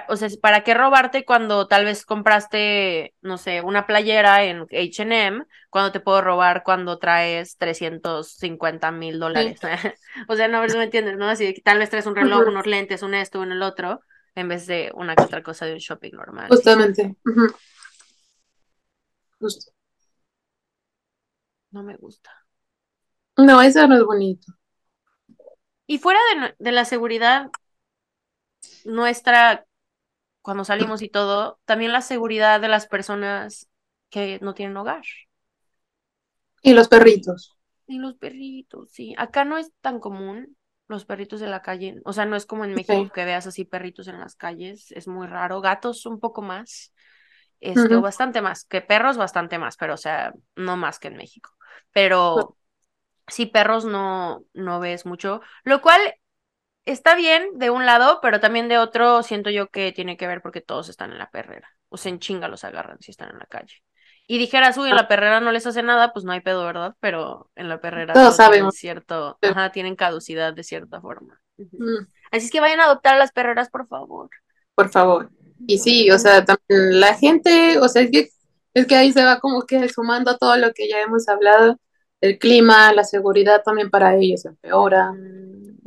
o sea, ¿para qué robarte cuando tal vez compraste, no sé, una playera en HM, cuando te puedo robar cuando traes 350 mil dólares? o sea, no, me entiendes, ¿no? Así que tal vez traes un reloj, unos lentes, un esto, un el otro, en vez de una que otra cosa de un shopping normal. Justamente. Justo. No me gusta. No, eso no es bonito. Y fuera de, de la seguridad nuestra cuando salimos y todo, también la seguridad de las personas que no tienen hogar. Y los perritos. Y los perritos, sí. Acá no es tan común los perritos de la calle. O sea, no es como en México que veas así perritos en las calles. Es muy raro. Gatos un poco más. Este, bastante más. Que perros, bastante más. Pero, o sea, no más que en México. Pero sí, perros no, no ves mucho. Lo cual está bien de un lado, pero también de otro siento yo que tiene que ver porque todos están en la perrera. O se en chinga los agarran si están en la calle. Y dijeras, uy, en la perrera no les hace nada, pues no hay pedo, ¿verdad? Pero en la perrera todos sabemos. cierto, ajá, tienen caducidad de cierta forma. Mm. Así es que vayan a adoptar a las perreras, por favor. Por favor. Y sí, o sea, también la gente, o sea, es que, es que ahí se va como que sumando todo lo que ya hemos hablado el clima, la seguridad también para ellos empeora.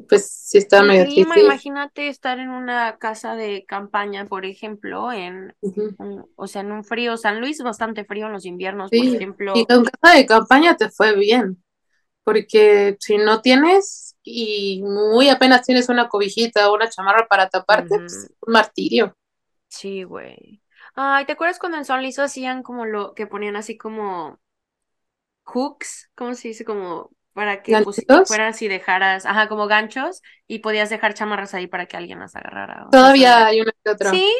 Pues sí está el medio clima, triste. imagínate estar en una casa de campaña, por ejemplo, en, o sea, en un frío. San Luis bastante frío en los inviernos, por ejemplo. y con casa de campaña te fue bien, porque si no tienes y muy apenas tienes una cobijita o una chamarra para taparte, pues es un martirio. Sí, güey. Ay, ¿te acuerdas cuando en San Luis hacían como lo que ponían así como hooks? ¿Cómo se dice? Como para que pues, fueras y dejaras, ajá, como ganchos y podías dejar chamarras ahí para que alguien las agarrara. sea, Todavía hay una que otra. ¿Sí?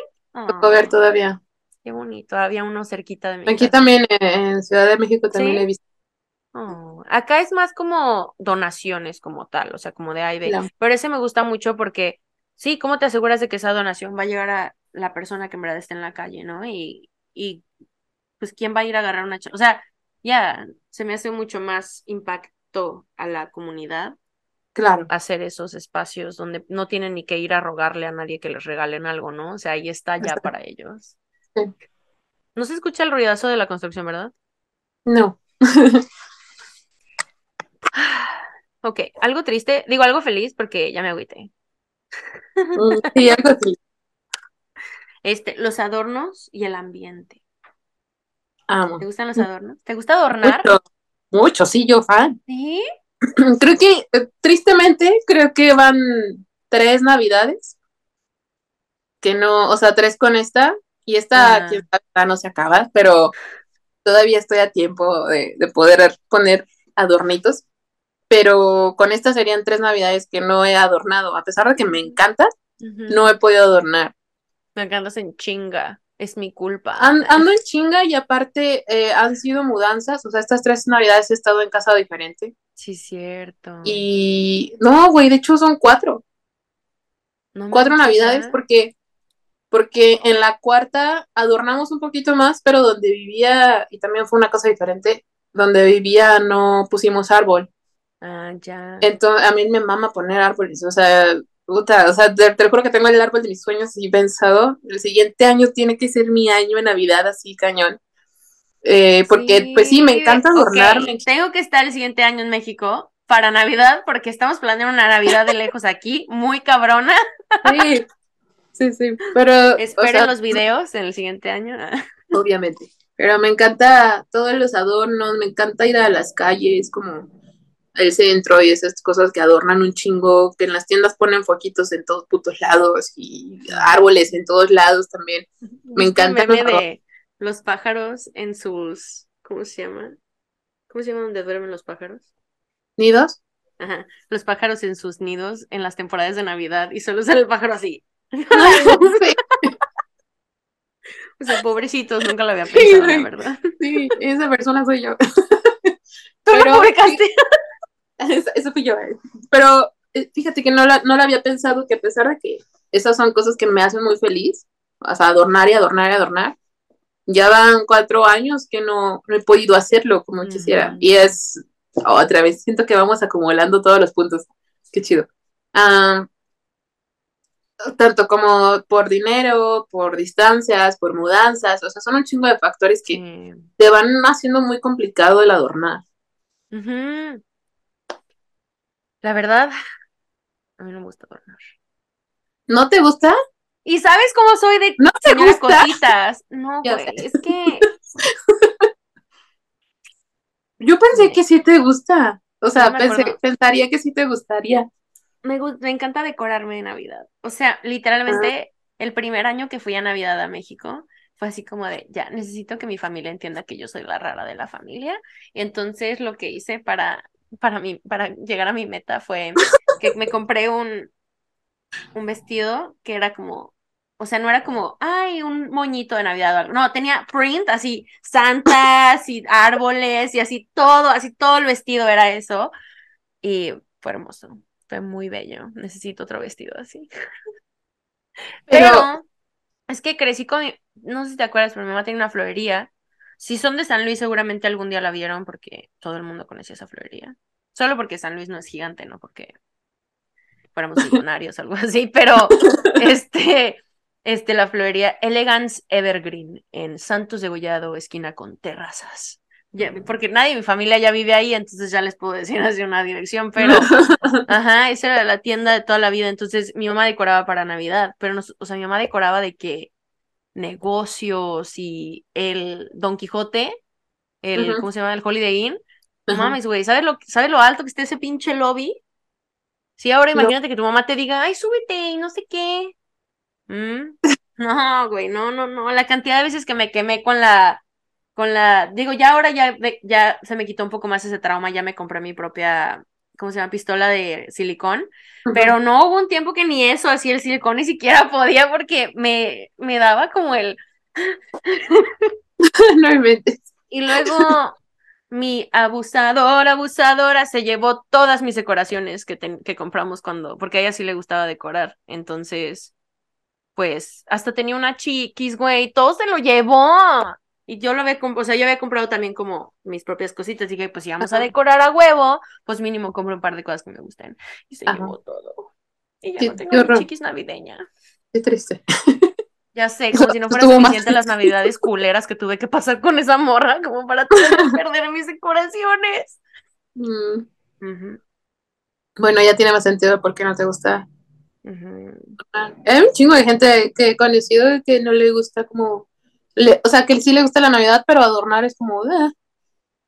Puedo ver Ah, todavía. qué bonito. Había uno cerquita de mi Aquí casa. también eh, en Ciudad de México también ¿Sí? he visto. Oh, acá es más como donaciones como tal, o sea, como de A y B. la- Pero ese me gusta mucho porque, sí, ¿cómo te aseguras de que esa donación va a llegar a la persona que en verdad está en la calle, ¿no? Y, y pues, ¿quién va a ir a agarrar una... O sea, ya, se me hace mucho más impacto a la comunidad Claro. hacer esos espacios donde no tienen ni que ir a rogarle a nadie que les regalen algo, ¿no? O sea, ahí está ya para ellos. Sí. No se escucha el ruidazo de la construcción, ¿verdad? No. Ok, algo triste, digo algo feliz porque ya me agüité. Mm, Sí, algo así. Este, los adornos y el ambiente. Amo. ¿Te gustan los adornos? ¿Te gusta adornar? Mucho, mucho, sí, yo fan. Sí. Creo que, eh, tristemente, creo que van tres navidades. Que no, o sea, tres con esta. Y esta, Ajá. quién sabe, ya no se acaba, pero todavía estoy a tiempo de, de poder poner adornitos. Pero con esta serían tres navidades que no he adornado. A pesar de que me encanta, no he podido adornar. Me encantas en chinga. Es mi culpa. An- ando en chinga y aparte eh, han sido mudanzas. O sea, estas tres navidades he estado en casa diferente. Sí, cierto. Y no, güey, de hecho son cuatro. No Cuatro navidades ¿ya? porque, porque en la cuarta adornamos un poquito más, pero donde vivía, y también fue una cosa diferente, donde vivía no pusimos árbol. Ah, ya. Entonces, a mí me mama poner árboles, o sea, puta, o sea, te, te juro que tengo el árbol de mis sueños y pensado, el siguiente año tiene que ser mi año de Navidad así cañón. Eh, porque, pues sí, me encanta ok, adornar, me Tengo que estar el siguiente año en México para Navidad porque estamos planeando una Navidad de lejos aquí, muy cabrona. Sí, sí, sí, pero, o Esperen sea, los videos en el siguiente año. obviamente, pero me encanta todos los adornos, me encanta ir a las calles, como el centro y esas cosas que adornan un chingo, que en las tiendas ponen foquitos en todos putos lados y árboles en todos lados también. Me ¿Viste el encanta meme los- de los pájaros en sus, ¿cómo se llama? ¿Cómo se llama donde duermen los pájaros? ¿Nidos? Ajá, los pájaros en sus nidos en las temporadas de Navidad y solo sale el pájaro así. sí, O sea, pobrecitos, nunca lo había pensado, la verdad. sí, esa persona soy yo. Tú lo Pero- publicaste. Eso fui yo. eh. Pero eh, fíjate que no la, no la había pensado que a pesar de que esas son cosas que me hacen muy feliz, o sea, adornar y adornar y adornar, ya van cuatro años que no, no he podido hacerlo como quisiera. Y es otra vez, siento que vamos acumulando todos los puntos. Qué chido. Tanto como por dinero, por distancias, por mudanzas, o sea, son un chingo de factores que te van haciendo muy complicado el adornar. La verdad, a mí no me gusta adornar. ¿No te gusta? ¿Y sabes cómo soy de ¿No te gusta? cositas? No, güey, es que Yo pensé que sí te gusta. O sea, No pensé, pensaría que sí te gustaría. me, me encanta decorarme de Navidad. O sea, literalmente el primer año que fui a Navidad a México fue así como de, ya, necesito que mi familia entienda que yo soy la rara de la familia. Entonces lo que hice para, para, mi, para llegar a mi meta fue que me compré un, un vestido que era como, o sea, no era como, ay, un moñito de Navidad o algo. No, tenía print, así, santas y árboles y así todo, así todo el vestido era eso. Y fue hermoso, fue muy bello. Necesito otro vestido así. Pero- Pero es que crecí con, mi- no sé si te acuerdas, pero mi mamá tenía una florería. Si son de San Luis, seguramente algún día la vieron porque todo el mundo conocía esa florería. Solo porque San Luis no es gigante, no porque fuéramos millonarios o algo así, pero este, este, la florería Elegance Evergreen en Santos de Gollado, esquina con terrazas. porque nadie de mi familia ya vive ahí, entonces ya les puedo decir así una dirección, pero, ajá, esa era la tienda de toda la vida, entonces mi mamá decoraba para Navidad, pero, no, o sea, mi mamá decoraba de que negocios y el Don Quijote, el, ¿cómo se llama? El Holiday Inn. No mames, güey, ¿sabes lo, ¿sabes lo alto que está ese pinche lobby? Sí, ahora imagínate que tu mamá te diga, ay, súbete y no sé qué. ¿Mm? No, güey, no, no, no. La cantidad de veces que me quemé con la, con la, digo, ya ahora ya, ya se me quitó un poco más ese trauma, ya me compré mi propia, ¿cómo se llama? Pistola de silicón. Pero no hubo un tiempo que ni eso, así el silicón ni siquiera podía porque me, me daba como el. no inventes. Y luego mi abusadora, abusadora, se llevó todas mis decoraciones que, que compramos cuando, porque a ella sí le gustaba decorar. Entonces, pues, hasta tenía una chiquis, güey, todo se lo llevó. Y yo lo había, o sea, yo había comprado también como mis propias cositas. Dije, pues si vamos a decorar a huevo, pues mínimo compro un par de cosas que me gusten. Y se llevó todo. Y ya no tengo chiquis navideña. Qué triste. Ya sé, como si no fuera suficiente las navidades culeras que tuve que pasar con esa morra, como para perder mis decoraciones. Mm. Bueno, ya tiene más sentido porque no te gusta. Hay un chingo de gente que he conocido que no le gusta como, o sea, que sí le gusta la Navidad, pero adornar es como, ah".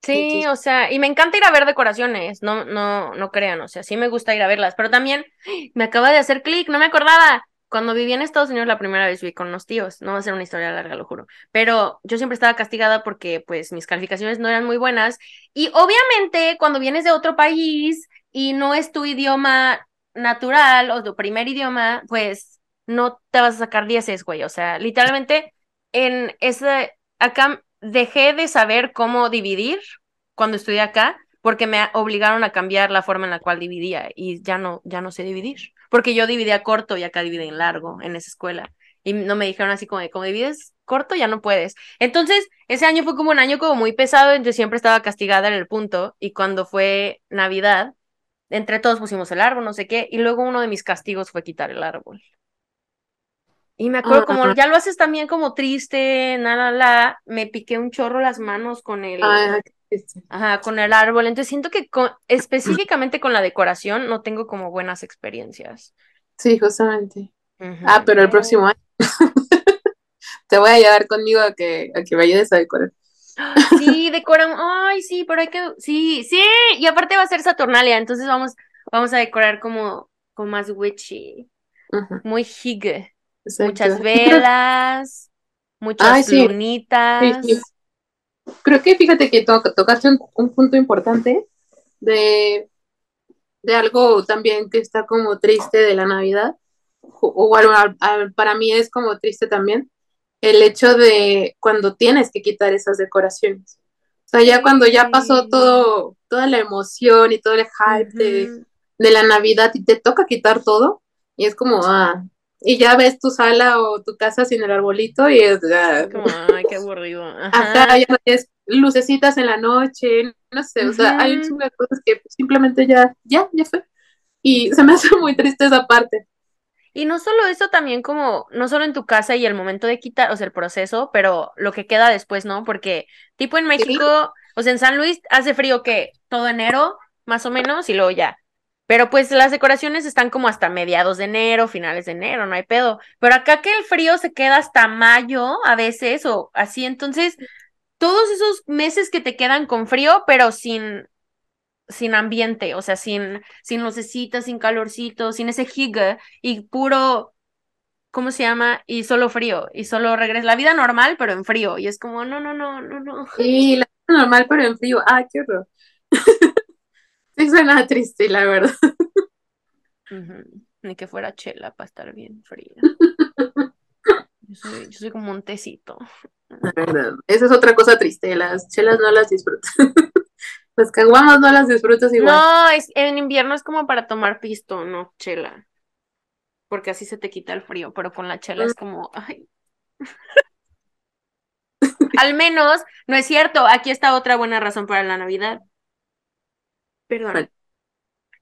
Sí, o sea, y me encanta ir a ver decoraciones, no, no, no crean, o sea, sí me gusta ir a verlas, pero también me acaba de hacer clic, no me acordaba. Cuando viví en Estados Unidos la primera vez viví con unos tíos, no va a ser una historia larga, lo juro, pero yo siempre estaba castigada porque pues mis calificaciones no eran muy buenas y obviamente cuando vienes de otro país y no es tu idioma natural o tu primer idioma, pues no te vas a sacar dieces, güey, o sea, literalmente en ese, acá dejé de saber cómo dividir cuando estudié acá porque me obligaron a cambiar la forma en la cual dividía y ya no, ya no sé dividir porque yo dividía corto y acá divide en largo en esa escuela. Y no me dijeron así como, como divides corto, ya no puedes. Entonces, ese año fue como un año como muy pesado, entonces siempre estaba castigada en el punto. Y cuando fue Navidad, entre todos pusimos el árbol, no sé qué, y luego uno de mis castigos fue quitar el árbol. Y me acuerdo, como ya lo haces también como triste, nada, la, me piqué un chorro las manos con el, Ajá, con el árbol. Entonces siento que específicamente con la decoración no tengo como buenas experiencias. Sí, justamente. Ah, pero el próximo año te voy a llevar conmigo a que, a que me ayudes a decorar. Sí, decoran. Ay, sí, pero hay que. Sí, sí. Y aparte va a ser Saturnalia, entonces vamos, vamos a decorar como, como más witchy. Muy Muchas velas, muchas lunitas. Creo que fíjate que tocaste un, punto importante de, de, algo también que está como triste de la Navidad, o, para mí es como triste también, el hecho de cuando tienes que quitar esas decoraciones. O sea, ya cuando ya pasó todo, toda la emoción y todo el hype de, de, la Navidad y te toca quitar todo, y es como, ah, y ya ves tu sala o tu casa sin el arbolito y es ah, como, ay, qué aburrido. Ajá. ya no tienes lucecitas en la noche, no sé, o sea, hay muchas cosas que simplemente ya, ya, ya fue. Y se me hace muy triste esa parte. Y no solo eso, también como, no solo en tu casa y el momento de quitar, o sea, el proceso, pero lo que queda después, ¿no? Porque, tipo en México, o sea, en San Luis hace frío que todo enero, más o menos, y luego ya. Pero pues las decoraciones están como hasta mediados de enero, finales de enero, no hay pedo. Pero acá que el frío se queda hasta mayo a veces o así, entonces todos esos meses que te quedan con frío, pero sin sin ambiente, o sea, sin sin lucecitas, sin calorcito, sin ese giga y puro ¿cómo se llama? Y solo frío, y solo regresa la vida normal, pero en frío, y es como, no, no, no, no, no. Sí, la vida normal, pero en frío, ah, qué horror. Sí, suena triste, la verdad. Ni que fuera chela para estar bien fría. Yo soy, como un tecito. La verdad. Esa es otra cosa triste. Las chelas no las disfrutas. las caguamas no las disfrutas igual. No, es, en invierno es como para tomar pisto, no chela. Porque así se te quita el frío, pero con la chela es como, ay. Al menos, no es cierto. Aquí está otra buena razón para la Navidad perdón,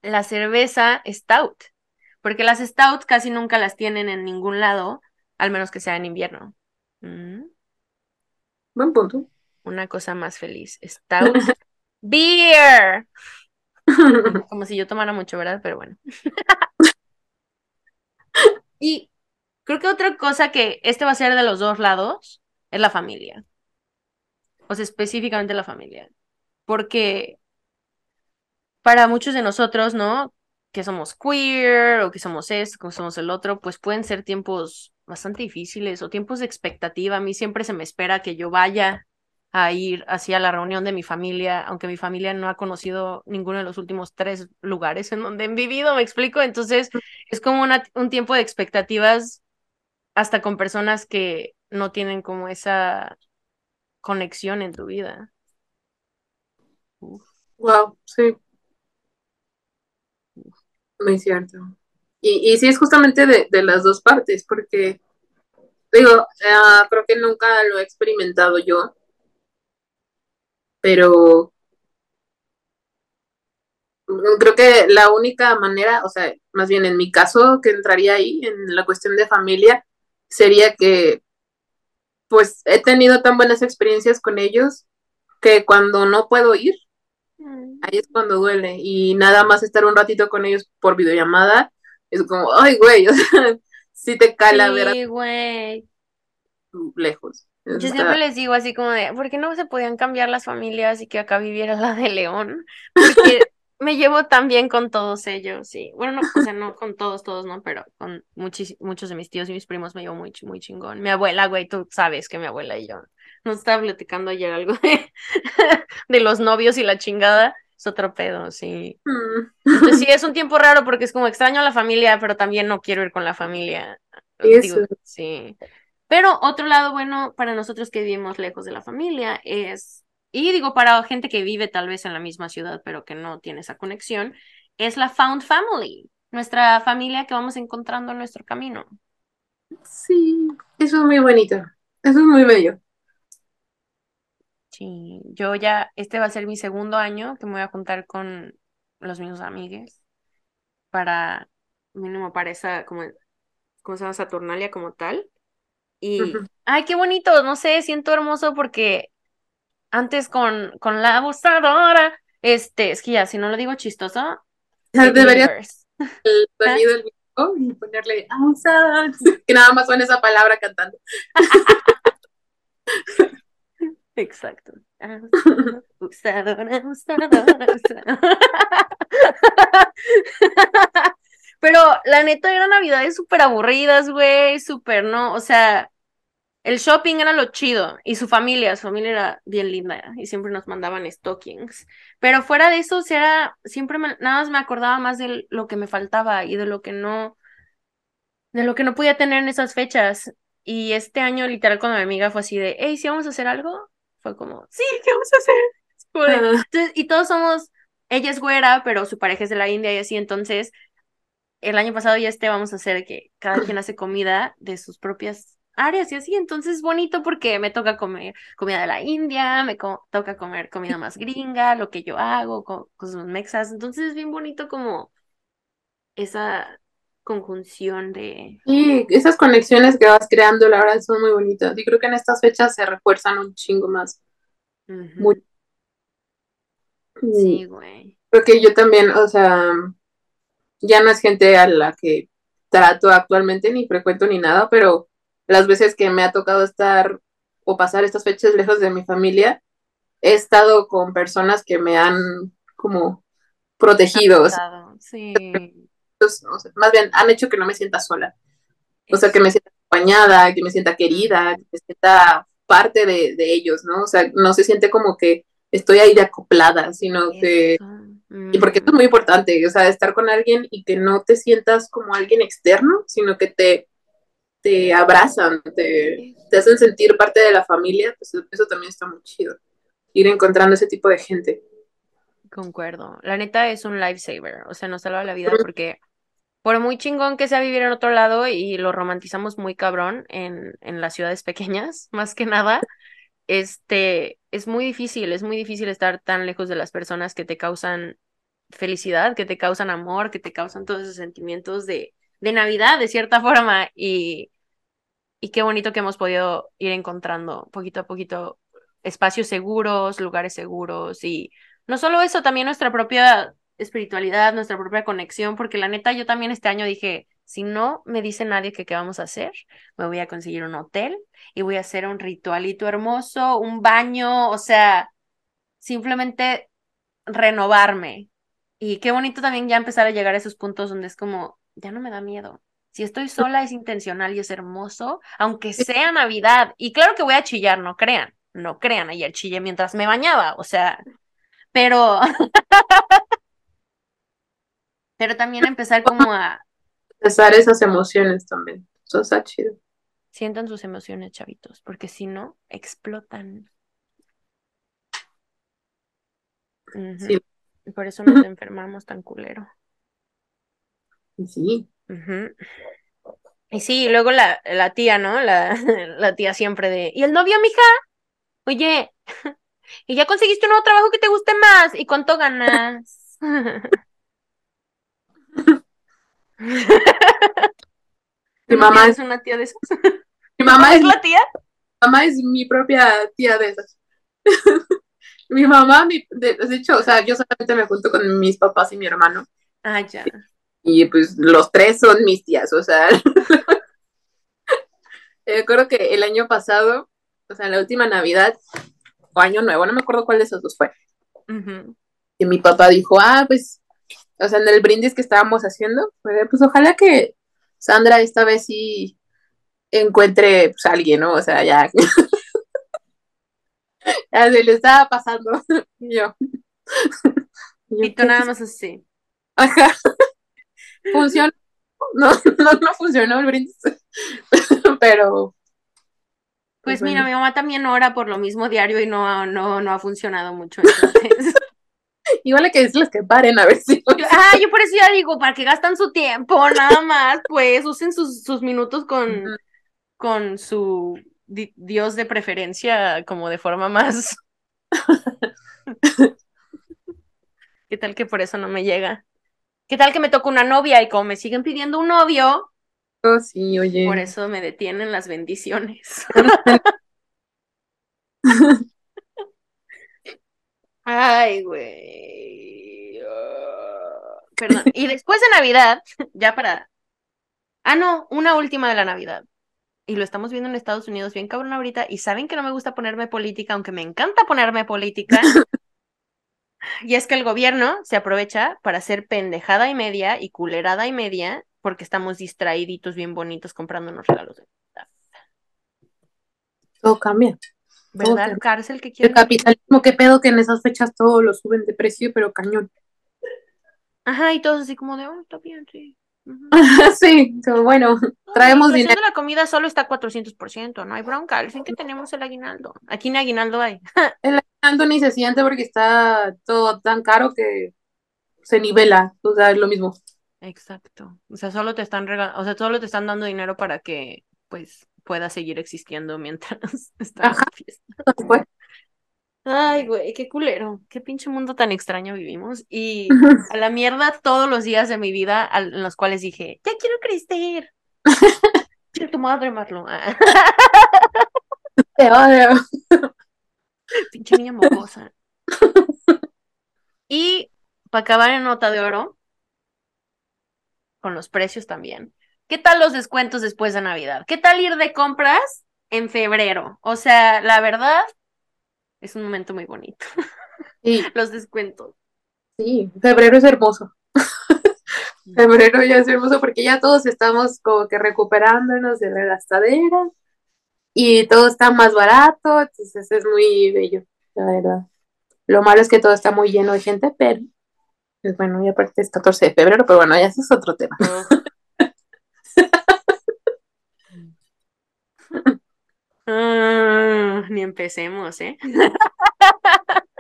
la cerveza stout, porque las stouts casi nunca las tienen en ningún lado, al menos que sea en invierno. Mm. Buen punto. una cosa más feliz. Stout Beer. Como si yo tomara mucho, ¿verdad? Pero bueno. y creo que otra cosa que este va a ser de los dos lados es la familia. O sea, específicamente la familia. Porque para muchos de nosotros, ¿no? Que somos queer o que somos esto, que somos el otro, pues pueden ser tiempos bastante difíciles o tiempos de expectativa. A mí siempre se me espera que yo vaya a ir hacia la reunión de mi familia, aunque mi familia no ha conocido ninguno de los últimos tres lugares en donde han vivido, me explico. Entonces, es como un tiempo de expectativas hasta con personas que no tienen como esa conexión en tu vida. Wow, sí. Muy cierto. Y, y sí es justamente de, de las dos partes, porque digo, uh, creo que nunca lo he experimentado yo, pero creo que la única manera, o sea, más bien en mi caso, que entraría ahí en la cuestión de familia, sería que pues he tenido tan buenas experiencias con ellos que cuando no puedo ir. Ahí es cuando duele. Y nada más estar un ratito con ellos por videollamada, es como, ay, güey, o sea, sí te cala sí, ver güey. lejos. Yo siempre les digo así como de, ¿por qué no se podían cambiar las familias y que acá viviera la de León? Porque me llevo tan bien con todos ellos, sí. Bueno, no, o sea, no con todos, todos, ¿no? Pero con muchos, muchos de mis tíos y mis primos me llevo muy, muy chingón. Mi abuela, güey, tú sabes que mi abuela y yo nos estaba platicando ayer algo de, de los novios y la chingada. Es otro pedo, sí. Mm. Entonces, sí, es un tiempo raro porque es como extraño a la familia, pero también no quiero ir con la familia. Digo, sí. Pero otro lado bueno para nosotros que vivimos lejos de la familia es y digo para gente que vive tal vez en la misma ciudad, pero que no tiene esa conexión, es la Found Family, nuestra familia que vamos encontrando en nuestro camino. Sí, eso es muy bonito, eso es muy bello. Sí, yo ya, este va a ser mi segundo año que me voy a juntar con los mismos amigos para, mínimo para esa, como, ¿cómo se llama? Saturnalia como tal. Y, ay, qué bonito, no sé, siento hermoso porque antes con, con la abusadora, este, es que ya, si no lo digo chistoso, debería el sonido del video y ponerle abusadora, que nada más suena esa palabra cantando. Exacto. Abusadora, abusadora, Pero la neta eran navidades súper aburridas, güey, súper, ¿no? O sea, el shopping era lo chido y su familia, su familia era bien linda y siempre nos mandaban stockings. Pero fuera de eso, era, siempre nada más me acordaba más de lo que me faltaba y de lo que no, de lo que no podía tener en esas fechas. Y este año, literal, cuando mi amiga fue así de, hey, ¿sí vamos a hacer algo? Fue como, sí, ¿qué vamos a hacer? y todos somos, ella es güera, pero su pareja es de la India y así, entonces, el año pasado y este vamos a hacer que cada quien hace comida de sus propias áreas y así, entonces es bonito porque me toca comer comida de la India, me toca comer comida más gringa, lo que yo hago con cosas mexas, entonces es bien bonito como esa conjunción de... Y esas conexiones que vas creando, la verdad, son muy bonitas. Y creo que en estas fechas se refuerzan un chingo más. Sí, güey. Creo que yo también, o sea, ya no es gente a la que trato actualmente, ni frecuento ni nada, pero las veces que me ha tocado estar o pasar estas fechas lejos de mi familia, he estado con personas que me han como protegido. sí. Más bien, han hecho que no me sienta sola. O sea, que me sienta acompañada, que me sienta querida, que me sienta parte de, ellos, ¿no? O sea, no se siente como que estoy ahí de acoplada, sino que... Y porque esto es muy importante, o sea, estar con alguien y que no te sientas como alguien externo, sino que te te abrazan, te, hacen sentir parte de la familia, pues eso también está muy chido. Ir encontrando ese tipo de gente. Concuerdo. La neta es un lifesaver, o sea, nos salva la vida porque por muy chingón que sea vivir en otro lado y lo romantizamos muy cabrón en, en las ciudades pequeñas, más que nada, este, es muy difícil, es muy difícil estar tan lejos de las personas que te causan felicidad, que te causan amor, que te causan todos esos sentimientos de, de Navidad, de cierta forma, y, y qué bonito que hemos podido ir encontrando poquito a poquito espacios seguros, lugares seguros y no solo eso, también nuestra propia espiritualidad, nuestra propia conexión, porque la neta yo también este año dije, si no me dice nadie que qué vamos a hacer, me voy a conseguir un hotel y voy a hacer un ritualito hermoso, un baño, o sea, simplemente renovarme. Y qué bonito también ya empezar a llegar a esos puntos donde es como, ya no me da miedo. Si estoy sola es intencional y es hermoso, aunque sea Navidad. Y claro que voy a chillar, no crean, no crean, ayer chillé mientras me bañaba, o sea, pero... pero también empezar como a... Empezar esas emociones también, eso está chido. Sientan sus emociones, chavitos, porque si no, explotan. Sí. Por eso nos enfermamos tan culero. Sí. Y sí, luego la, la tía, ¿no? La, la tía siempre de, ¿y el novio, mija? Oye, ¿y ya conseguiste un nuevo trabajo que te guste más? ¿Y cuánto ganas? Mi mamá es una tía de esas. Mi mamá es la tía. Mi mamá es mi propia tía de esas. mi mamá, de, hecho, o sea, yo solamente me junto con mis papás y mi hermano. Ah, ya. Y pues los tres son mis tías, o sea. me acuerdo que el año pasado, o sea, la última Navidad o Año Nuevo, no me acuerdo cuál de esos dos fue. Y mi papá dijo, ah, pues, o sea, en el brindis que estábamos haciendo, pues ojalá que Sandra esta vez sí encuentre pues, a alguien, ¿no? O sea, ya. ya se le estaba pasando. yo. y tú nada más así. Ajá. Funcionó. No, no, no funcionó el brindis. Pero. Pues, pues mira, mi mamá también ora por lo mismo diario y no, no, no ha funcionado mucho. Entonces. Igual hay que decirles que paren a ver si. Ah, yo por eso ya digo, para que gastan su tiempo, nada más, pues usen sus, sus minutos con, con su Dios de preferencia como de forma más... ¿Qué tal que por eso no me llega? ¿Qué tal que me toca una novia y como me siguen pidiendo un novio? Oh, sí, oye. Por eso me detienen las bendiciones. Ay, güey. Perdón. Y después de Navidad, ya para. Ah, no, una última de la Navidad y lo estamos viendo en Estados Unidos bien cabrón ahorita, y saben que no me gusta ponerme política, aunque me encanta ponerme política. y es que el gobierno se aprovecha para hacer pendejada y media y culerada y media, porque estamos distraíditos bien bonitos comprándonos regalos de Todo cambia. ¿Verdad? Cárcel que quiere. El capitalismo, qué pedo que en esas fechas todo lo suben de precio, pero cañón. Ajá, y todos así como de, oh, está bien, sí. sí, bueno, traemos dinero. la comida solo está 400%, no hay bronca, al fin que tenemos el aguinaldo. Aquí ni aguinaldo hay. el aguinaldo ni se siente porque está todo tan caro que se nivela, o sea, es lo mismo. Exacto. O sea, solo te están regalando, o sea, solo te están dando dinero para que pues pueda seguir existiendo mientras está en fiesta. Ay, güey, qué culero, qué pinche mundo tan extraño vivimos. Y a la mierda todos los días de mi vida en los cuales dije, ya quiero crecer. Quiero tu madre, Marlo. Te odio. Pinche niña mocosa. Y para acabar en nota de oro, con los precios también. ¿Qué tal los descuentos después de Navidad? ¿Qué tal ir de compras en febrero? O sea, la verdad, es un momento muy bonito. Sí. Los descuentos. Sí, febrero es hermoso. febrero ya es hermoso porque ya todos estamos como que recuperándonos de la gastadera y todo está más barato, entonces es muy bello, la verdad. Lo malo es que todo está muy lleno de gente, pero pues bueno, y aparte es 14 de febrero, pero bueno, ya ese es otro tema. Ah, ni empecemos, ¿eh?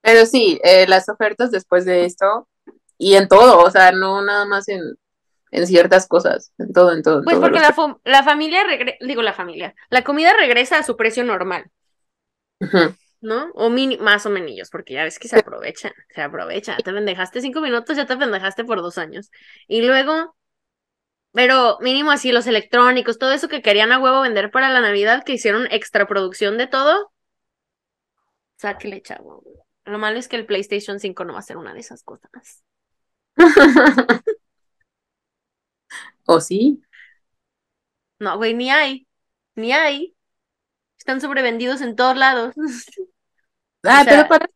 Pero sí, eh, las ofertas después de esto, y en todo, o sea, no nada más en, en ciertas cosas, en todo, en todo. pues porque la, la, familia, digo la familia, la comida regresa a su precio normal. ¿No? O más o menos, porque ya ves que se aprovechan, se aprovechan. Te pendejaste cinco minutos, ya te pendejaste por dos años. Y luego pero mínimo así los electrónicos, todo eso que querían a huevo vender para la Navidad, que hicieron extra producción de todo, Sáquele, chavo. Lo malo es que el PlayStation 5 no va a ser una de esas cosas. ¿O sí? No, güey, ni hay. Ni hay. Están sobrevendidos en todos lados. Ah, pero para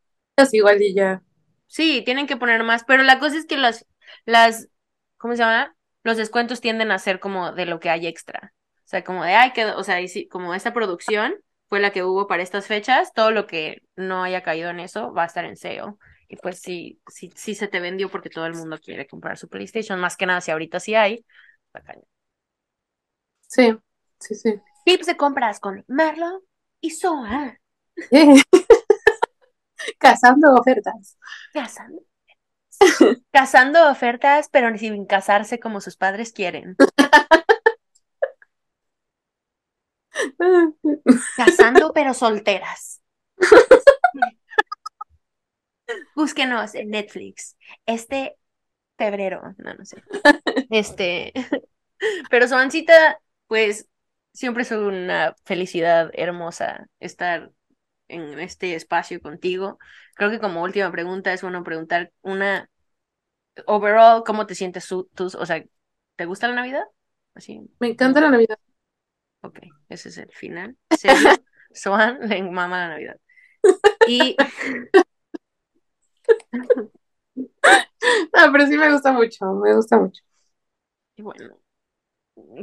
igual y ya. Sí, tienen que poner más, pero la cosa es que las, las, ¿cómo se llama? Los descuentos tienden a ser como de lo que hay extra. O sea, como de, ay, que, o sea, como esta producción fue la que hubo para estas fechas, todo lo que no haya caído en eso va a estar en SEO. Y pues sí, sí, sí se te vendió porque todo el mundo quiere comprar su PlayStation, más que nada si ahorita sí hay. Sí, sí, sí. Tips de compras con Merlo y Soa. Cazando ofertas. Cazando. Cazando ofertas, pero sin casarse como sus padres quieren. Casando pero solteras. Búsquenos en Netflix. Este febrero, no, no sé. Este, pero Soancita, pues siempre es una felicidad hermosa estar en este espacio contigo. Creo que como última pregunta es bueno preguntar una overall, ¿cómo te sientes tú? O sea, ¿te gusta la Navidad? Así. Me encanta la Navidad. Ok, ese es el final. Swan le mama la Navidad. Y. ah, pero sí me gusta mucho, me gusta mucho. Y bueno,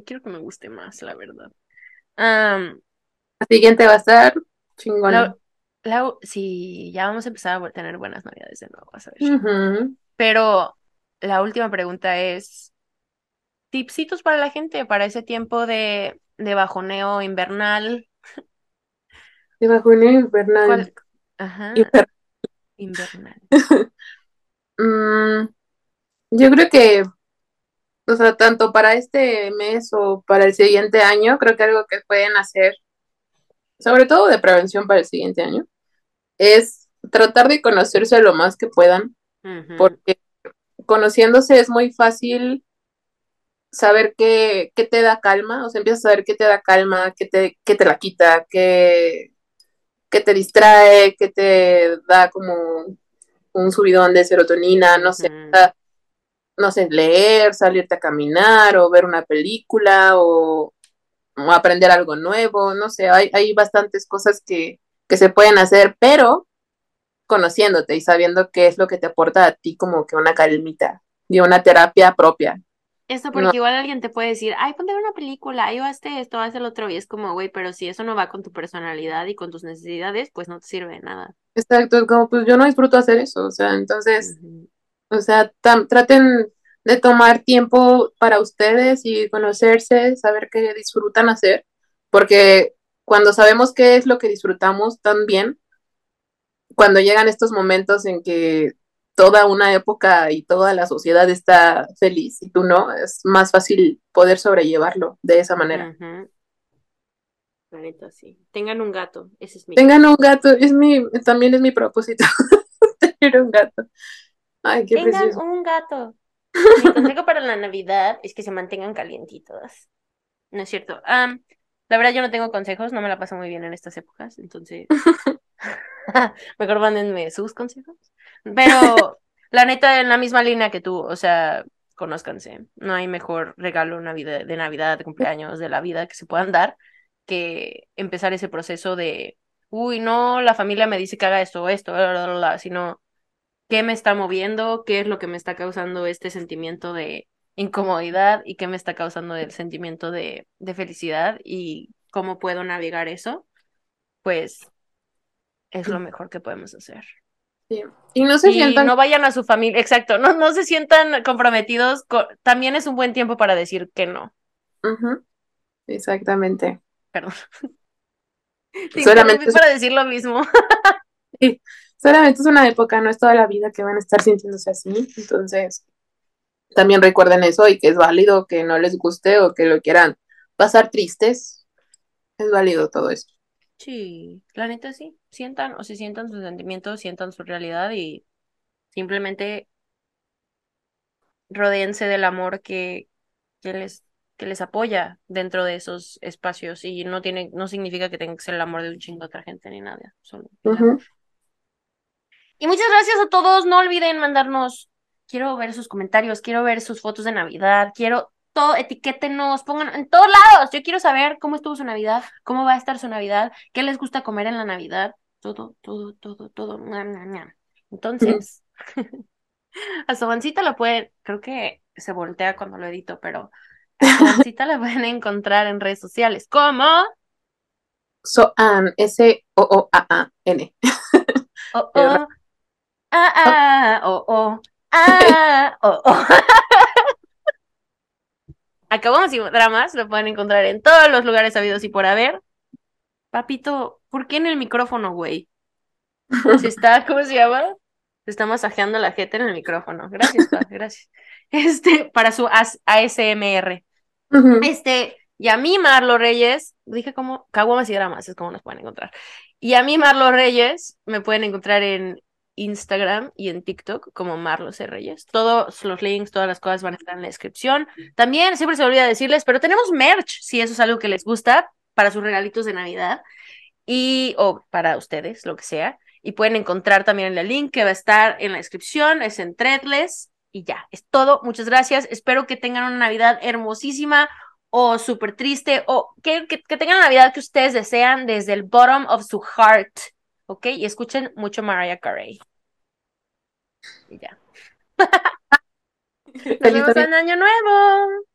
quiero que me guste más, la verdad. la siguiente va a ser chingona. sí, ya vamos a empezar a tener buenas navidades de nuevo, a ver. Pero la última pregunta es, tipsitos para la gente para ese tiempo de de bajoneo invernal. De bajoneo invernal. Ajá. Invernal. Mm, yo creo que, o sea, tanto para este mes o para el siguiente año, creo que algo que pueden hacer, sobre todo de prevención para el siguiente año, es tratar de conocerse lo más que puedan, porque conociéndose es muy fácil saber qué, qué, te da calma, o sea, empiezas a saber qué te da calma, qué te, qué te la quita, qué, qué te distrae, qué te da como un subidón de serotonina, no sé, no sé, leer, salirte a caminar o ver una película o, aprender algo nuevo, no sé, hay, hay bastantes cosas que, que se pueden hacer, pero conociéndote y sabiendo qué es lo que te aporta a ti como que una calmita y una terapia propia. Esto porque igual alguien te puede decir, ay, ponte una película, ay, hazte esto, haz el otro, y es como, güey, pero si eso no va con tu personalidad y con tus necesidades, pues no te sirve de nada. Exacto, es como, pues yo no disfruto hacer eso, o sea, entonces, o sea, traten de tomar tiempo para ustedes y conocerse, saber qué disfrutan hacer, porque cuando sabemos qué es lo que disfrutamos tan bien, cuando llegan estos momentos en que toda una época y toda la sociedad está feliz y tú no, es más fácil poder sobrellevarlo de esa manera. sí. Tengan un gato, ese es mi. Tengan un gato, es mi, también es mi propósito, tener un gato. Ay, qué Tengan un gato. Mi consejo para la Navidad es que se mantengan calientitos. No es cierto. la verdad yo no tengo consejos, no me la paso muy bien en estas épocas, entonces mejor mándenme sus consejos. Pero la neta, en la misma línea que tú, o sea, conózcanse. No hay mejor regalo de Navidad, de cumpleaños, de la vida que se puedan dar que empezar ese proceso de, uy, no, la familia me dice que haga esto, esto, sino qué me está moviendo, qué es lo que me está causando este sentimiento de incomodidad y qué me está causando el sentimiento de, de felicidad y cómo puedo navegar eso, pues es lo mejor que podemos hacer. Y no se sientan. No vayan a su familia, exacto, no, no se sientan comprometidos. También es un buen tiempo para decir que no. Exactamente. Perdón. solamente para decir lo mismo. Solamente es una época, no es toda la vida que van a estar sintiéndose así. Entonces, también recuerden eso y que es válido que no les guste o que lo quieran pasar tristes. Es válido todo esto. Sí, la neta sí. Sientan o se sientan sus sentimientos, sientan su realidad y simplemente rodeense del amor que, que les que les apoya dentro de esos espacios y no tiene no significa que tenga que ser el amor de un chingo de otra gente ni nada, solo Y muchas gracias a todos. No olviden mandarnos. Quiero ver sus comentarios, quiero ver sus fotos de Navidad, quiero todo, etiquétenos, pongan en todos lados. Yo quiero saber cómo estuvo su Navidad, cómo va a estar su Navidad, qué les gusta comer en la Navidad. Todo, todo, todo, todo. Entonces, a Sobancita la pueden, creo que se voltea cuando lo edito, pero a Sobancita la pueden encontrar en redes sociales. ¿Cómo? Soan, S-O-O-A-A-N. Ah, ah, oh, oh. Ah, oh, oh. Acabamos y dramas, lo pueden encontrar en todos los lugares habidos y por haber. Papito, ¿por qué en el micrófono, güey? Se está, ¿cómo se llama? Se está masajeando la gente en el micrófono. Gracias, pa, gracias. Este, para su ASMR. Este, y a mí, Marlo Reyes, dije como caguamas y dramas, es como nos pueden encontrar. Y a mí, Marlo Reyes, me pueden encontrar en Instagram y en TikTok como Marlo C. Reyes. Todos los links, todas las cosas van a estar en la descripción. También, siempre se olvida decirles, pero tenemos merch, si eso es algo que les gusta, para sus regalitos de Navidad. Y, o para ustedes, lo que sea. Y pueden encontrar también el link que va a estar en la descripción, es en Threadless. Y ya, es todo. Muchas gracias. Espero que tengan una Navidad hermosísima o súper triste o que, que, que, tengan la Navidad que ustedes desean desde el bottom of su heart. ¿Ok? Y escuchen mucho Mariah Carey. Y ya. En Año Nuevo.